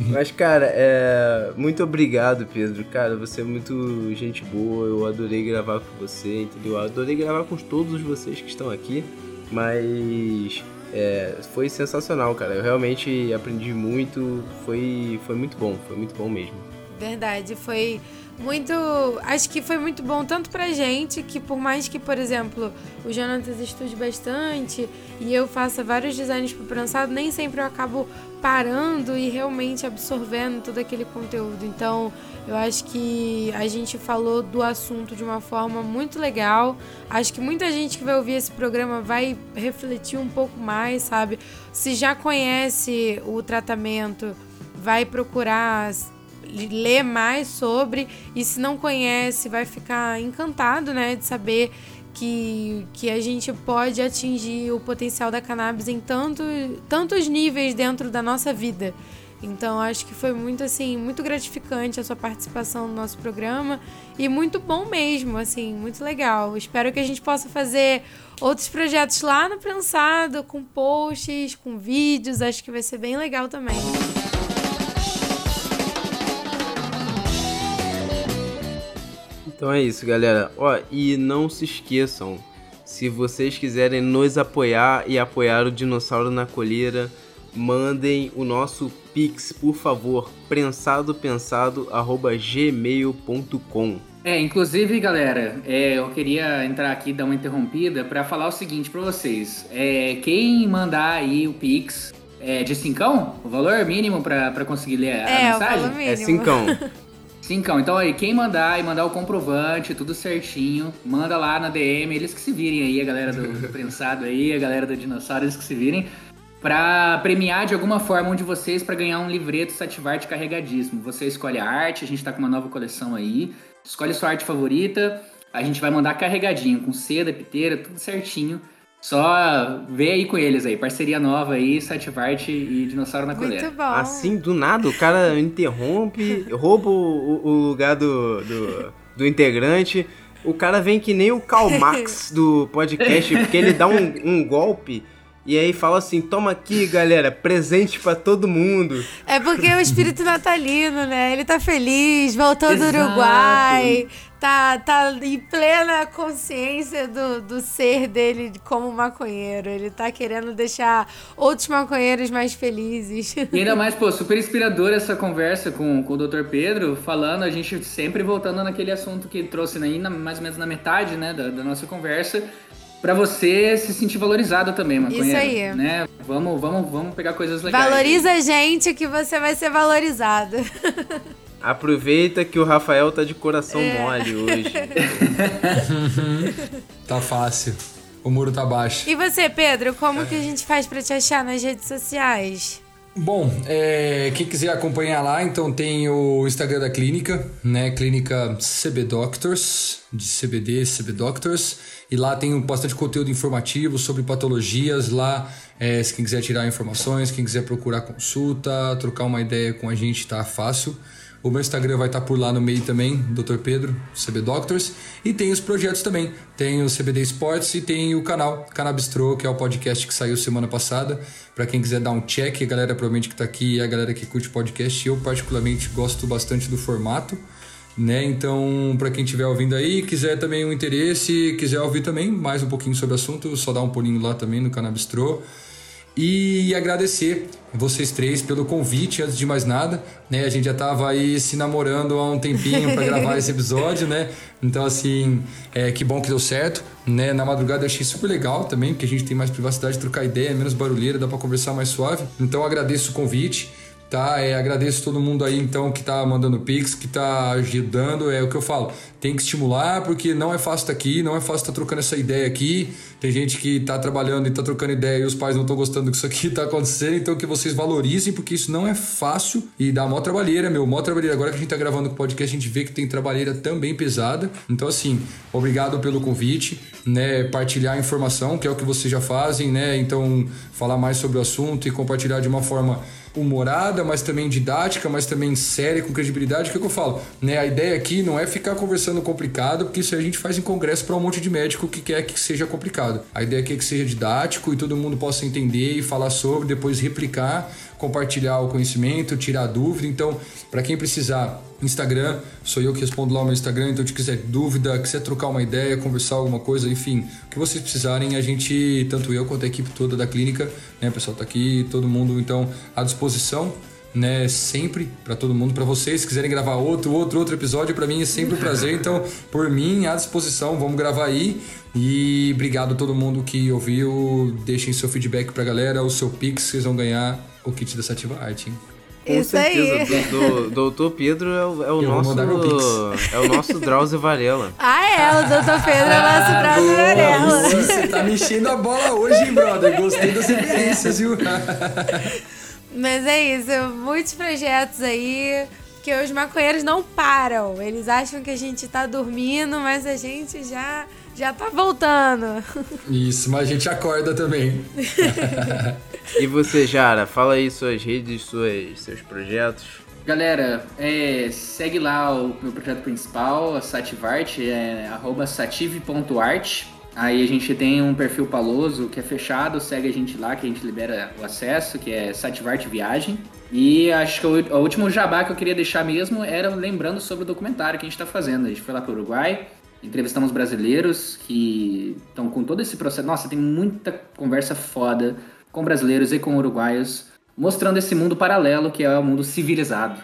Mas, cara, é... muito obrigado, Pedro. Cara, você é muito gente boa. Eu adorei gravar com você, entendeu? Eu adorei gravar com todos vocês que estão aqui. Mas é... foi sensacional, cara. Eu realmente aprendi muito. Foi, foi muito bom, foi muito bom mesmo. Verdade, foi muito. Acho que foi muito bom tanto pra gente, que por mais que, por exemplo, o Jonathan estude bastante e eu faça vários designs pro prensado, nem sempre eu acabo parando e realmente absorvendo todo aquele conteúdo. Então, eu acho que a gente falou do assunto de uma forma muito legal. Acho que muita gente que vai ouvir esse programa vai refletir um pouco mais, sabe? Se já conhece o tratamento, vai procurar ler mais sobre e se não conhece vai ficar encantado, né, de saber que, que a gente pode atingir o potencial da cannabis em tanto, tantos níveis dentro da nossa vida. Então acho que foi muito assim, muito gratificante a sua participação no nosso programa e muito bom mesmo, assim, muito legal. Espero que a gente possa fazer outros projetos lá no Prensado, com posts, com vídeos, acho que vai ser bem legal também. Então é isso, galera. Ó, e não se esqueçam, se vocês quiserem nos apoiar e apoiar o Dinossauro na Colheira, mandem o nosso Pix, por favor, prensadopensado@gmail.com. É, inclusive, galera, é, eu queria entrar aqui e dar uma interrompida para falar o seguinte para vocês. É, quem mandar aí o Pix é de cincão, o valor mínimo para conseguir ler a é, mensagem? O valor mínimo. É cincão. Cincão. Então aí, quem mandar e mandar o comprovante, tudo certinho, manda lá na DM, eles que se virem aí, a galera do, do prensado aí, a galera do dinossauro, eles que se virem, pra premiar de alguma forma um de vocês para ganhar um livreto Sativarte carregadíssimo. Você escolhe a arte, a gente tá com uma nova coleção aí, escolhe sua arte favorita, a gente vai mandar carregadinho, com seda, piteira, tudo certinho. Só vê aí com eles aí, parceria nova aí, Sativart e Dinossauro na Colher. Muito bom. Assim, do nada, o cara interrompe, rouba o, o lugar do, do, do, integrante. O cara vem que nem o Karl Marx do podcast, porque ele dá um, um golpe E aí fala assim: toma aqui, galera, presente para todo mundo. É porque é o espírito natalino, né? Ele tá feliz, voltou Exato. do Uruguai, tá, tá em plena consciência do, do ser dele como maconheiro. Ele tá querendo deixar outros maconheiros mais felizes. E ainda mais, pô, super inspiradora essa conversa com, com o Dr. Pedro, falando, a gente sempre voltando naquele assunto que trouxe aí, na- mais ou menos na metade, né, da, da nossa conversa, pra você se sentir valorizado também, maconheiro. Isso aí. Né? Vamos, vamos, vamos pegar coisas legais. Valoriza a gente que você vai ser valorizado. Aproveita que o Rafael tá de coração É. mole hoje. Tá fácil. O muro tá baixo. E você, Pedro, como que a gente faz pra te achar nas redes sociais? Bom, é, quem quiser acompanhar lá, então tem o Instagram da clínica, né? Clínica CB Doctors, de CBD, CB Doctors. E lá tem bastante conteúdo informativo sobre patologias. Lá, é, se quem quiser tirar informações, quem quiser procurar consulta, trocar uma ideia com a gente, tá fácil. O meu Instagram vai estar por lá no meio também, Dr. Pedro, CB Doctors. E tem os projetos também. Tem o CBD Sports e tem o canal Cannabistro, que é o podcast que saiu semana passada. Para quem quiser dar um check, a galera provavelmente que tá aqui e a galera que curte podcast, eu particularmente gosto bastante do formato. Né? Então, para quem estiver ouvindo aí, quiser também um interesse, quiser ouvir também mais um pouquinho sobre o assunto, só dá um pulinho lá também no Cannabistro. E agradecer vocês três pelo convite, antes de mais nada, né? A gente já tava aí se namorando há um tempinho para gravar esse episódio, né? Então, assim, é, que bom que deu certo, né? Na madrugada achei super legal também, porque a gente tem mais privacidade, trocar ideia, menos barulheira, dá para conversar mais suave. Então, agradeço o convite. Tá, é, agradeço todo mundo aí então que tá mandando pix, que tá ajudando, é o que eu falo. Tem que estimular porque não é fácil estar aqui, não é fácil estar trocando essa ideia aqui. Tem gente que tá trabalhando e tá trocando ideia e os pais não estão gostando que isso aqui tá acontecendo, então que vocês valorizem porque isso não é fácil e dá mó trabalheira, meu, mó trabalheira. Agora que a gente tá gravando o podcast, a gente vê que tem trabalheira também pesada. Então assim, obrigado pelo convite, né, partilhar informação, que é o que vocês já fazem, né? Então, falar mais sobre o assunto e compartilhar de uma forma humorada, mas também didática, mas também séria, com credibilidade. O que, é que eu falo? Né, a ideia aqui não é ficar conversando complicado, porque isso a gente faz em congresso para um monte de médico que quer que seja complicado. A ideia aqui é que seja didático e todo mundo possa entender e falar sobre, depois replicar, compartilhar o conhecimento, tirar dúvida. Então, para quem precisar, Instagram, sou eu que respondo lá o meu Instagram, então se tiver dúvida, quiser trocar uma ideia, conversar alguma coisa, enfim, o que vocês precisarem, a gente, tanto eu quanto a equipe toda da clínica, né, pessoal tá aqui, todo mundo então à disposição, né, sempre para todo mundo, para vocês, se quiserem gravar outro, outro, outro episódio, para mim é sempre um prazer, então, por mim, à disposição, vamos gravar aí. E obrigado a todo mundo que ouviu, deixem seu feedback pra galera, o seu pix, vocês vão ganhar o kit da Sativa Art, hein? Com Isso aí. certeza. Do, do, doutor Pedro é o, é o nosso. É o nosso Drauzio Varela. Ah, é, o Dr. Pedro é nosso Drauzio Varela. Isso, Você tá me enchendo a bola hoje, hein, brother? Gostei das referências, viu? Mas é isso, muitos projetos aí que os maconheiros não param. Eles acham que a gente tá dormindo, mas a gente já já tá voltando. Isso, mas a gente acorda também. E você, Jara, fala aí suas redes, suas, seus projetos. Galera, é, segue lá o meu projeto principal, a Sativart, é arroba sative.art. Aí a gente tem um perfil paloso que é fechado, segue a gente lá, que a gente libera o acesso, que é Sativart Viagem. E acho que o, o último jabá que eu queria deixar mesmo era lembrando sobre o documentário que a gente está fazendo. A gente foi lá para o Uruguai, entrevistamos brasileiros que estão com todo esse processo. Nossa, tem muita conversa foda com brasileiros e com uruguaios, mostrando esse mundo paralelo que é o mundo civilizado.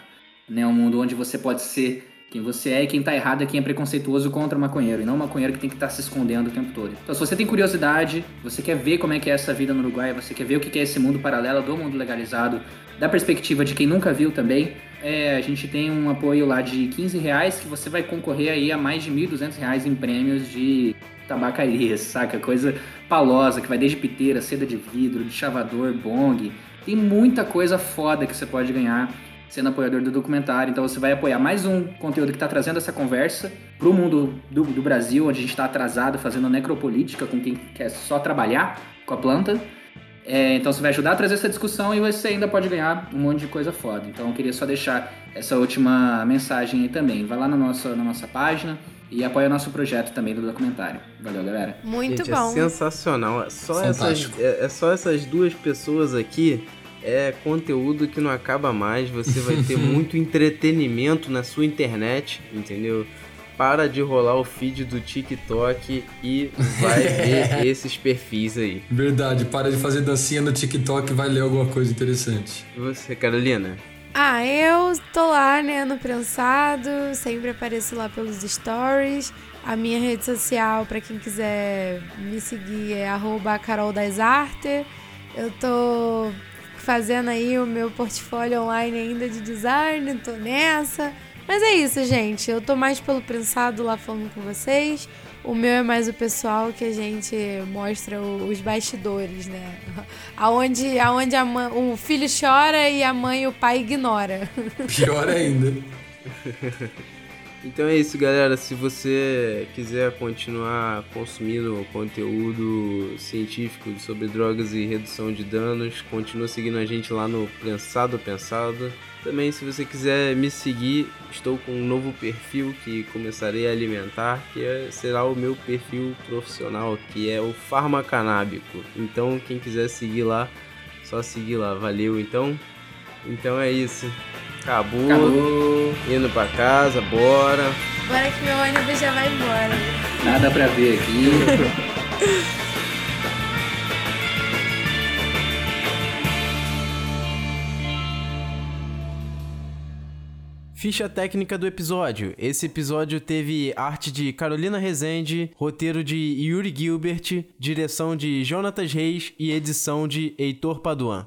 Né? Um mundo onde você pode ser quem você é e quem tá errado é quem é preconceituoso contra o maconheiro, e não o maconheiro que tem que estar se escondendo o tempo todo. Então, se você tem curiosidade, você quer ver como é que é essa vida no Uruguai, você quer ver o que é esse mundo paralelo do mundo legalizado, da perspectiva de quem nunca viu também, é, a gente tem um apoio lá de 15 reais que você vai concorrer aí a mais de 1.200 reais em prêmios de tabacarias, saca? Coisa palosa, que vai desde piteira, seda de vidro, de chavador, bong. Tem muita coisa foda que você pode ganhar sendo apoiador do documentário. Então você vai apoiar mais um conteúdo que está trazendo essa conversa pro mundo do, do Brasil, onde a gente está atrasado fazendo necropolítica com quem quer só trabalhar com a planta. É, então você vai ajudar a trazer essa discussão e você ainda pode ganhar um monte de coisa foda. Então eu queria só deixar essa última mensagem aí também. Vai lá na nossa, na nossa página, e apoia nosso projeto também do documentário. Valeu, galera. Muito Gente, bom. é sensacional. É só, essas, é, é só essas duas pessoas aqui. É conteúdo que não acaba mais. Você vai ter muito entretenimento na sua internet, entendeu? Para de rolar o feed do TikTok e vai ver esses perfis aí. Verdade, para de fazer dancinha no TikTok e vai ler alguma coisa interessante. E você, Carolina? Ah, eu tô lá, né, no prensado, sempre apareço lá pelos stories. A minha rede social, pra quem quiser me seguir, é arroba Carol das Artes. Eu tô fazendo aí o meu portfólio online ainda de design, tô nessa. Mas é isso, gente. Eu tô mais pelo prensado lá falando com vocês. O meu é mais o pessoal que a gente mostra os bastidores, né? Aonde, aonde a mãe- o filho chora e a mãe e o pai ignora. Pior ainda. Então é isso, galera. Se você quiser continuar consumindo conteúdo científico sobre drogas e redução de danos, continua seguindo a gente lá no Prensado Pensado. Também, se você quiser me seguir, estou com um novo perfil que começarei a alimentar, que é- será o meu perfil profissional, que é o Farmacanábico. Então, quem quiser seguir lá, só seguir lá. Valeu, então. Então é isso. Acabou. Acabou. Indo pra casa, bora. Agora que meu ônibus já vai embora. Nada pra ver aqui. Ficha técnica do episódio. Esse episódio teve arte de Carolina Rezende, roteiro de Yuri Gilbert, direção de Jonatas Reis e edição de Heitor Paduan.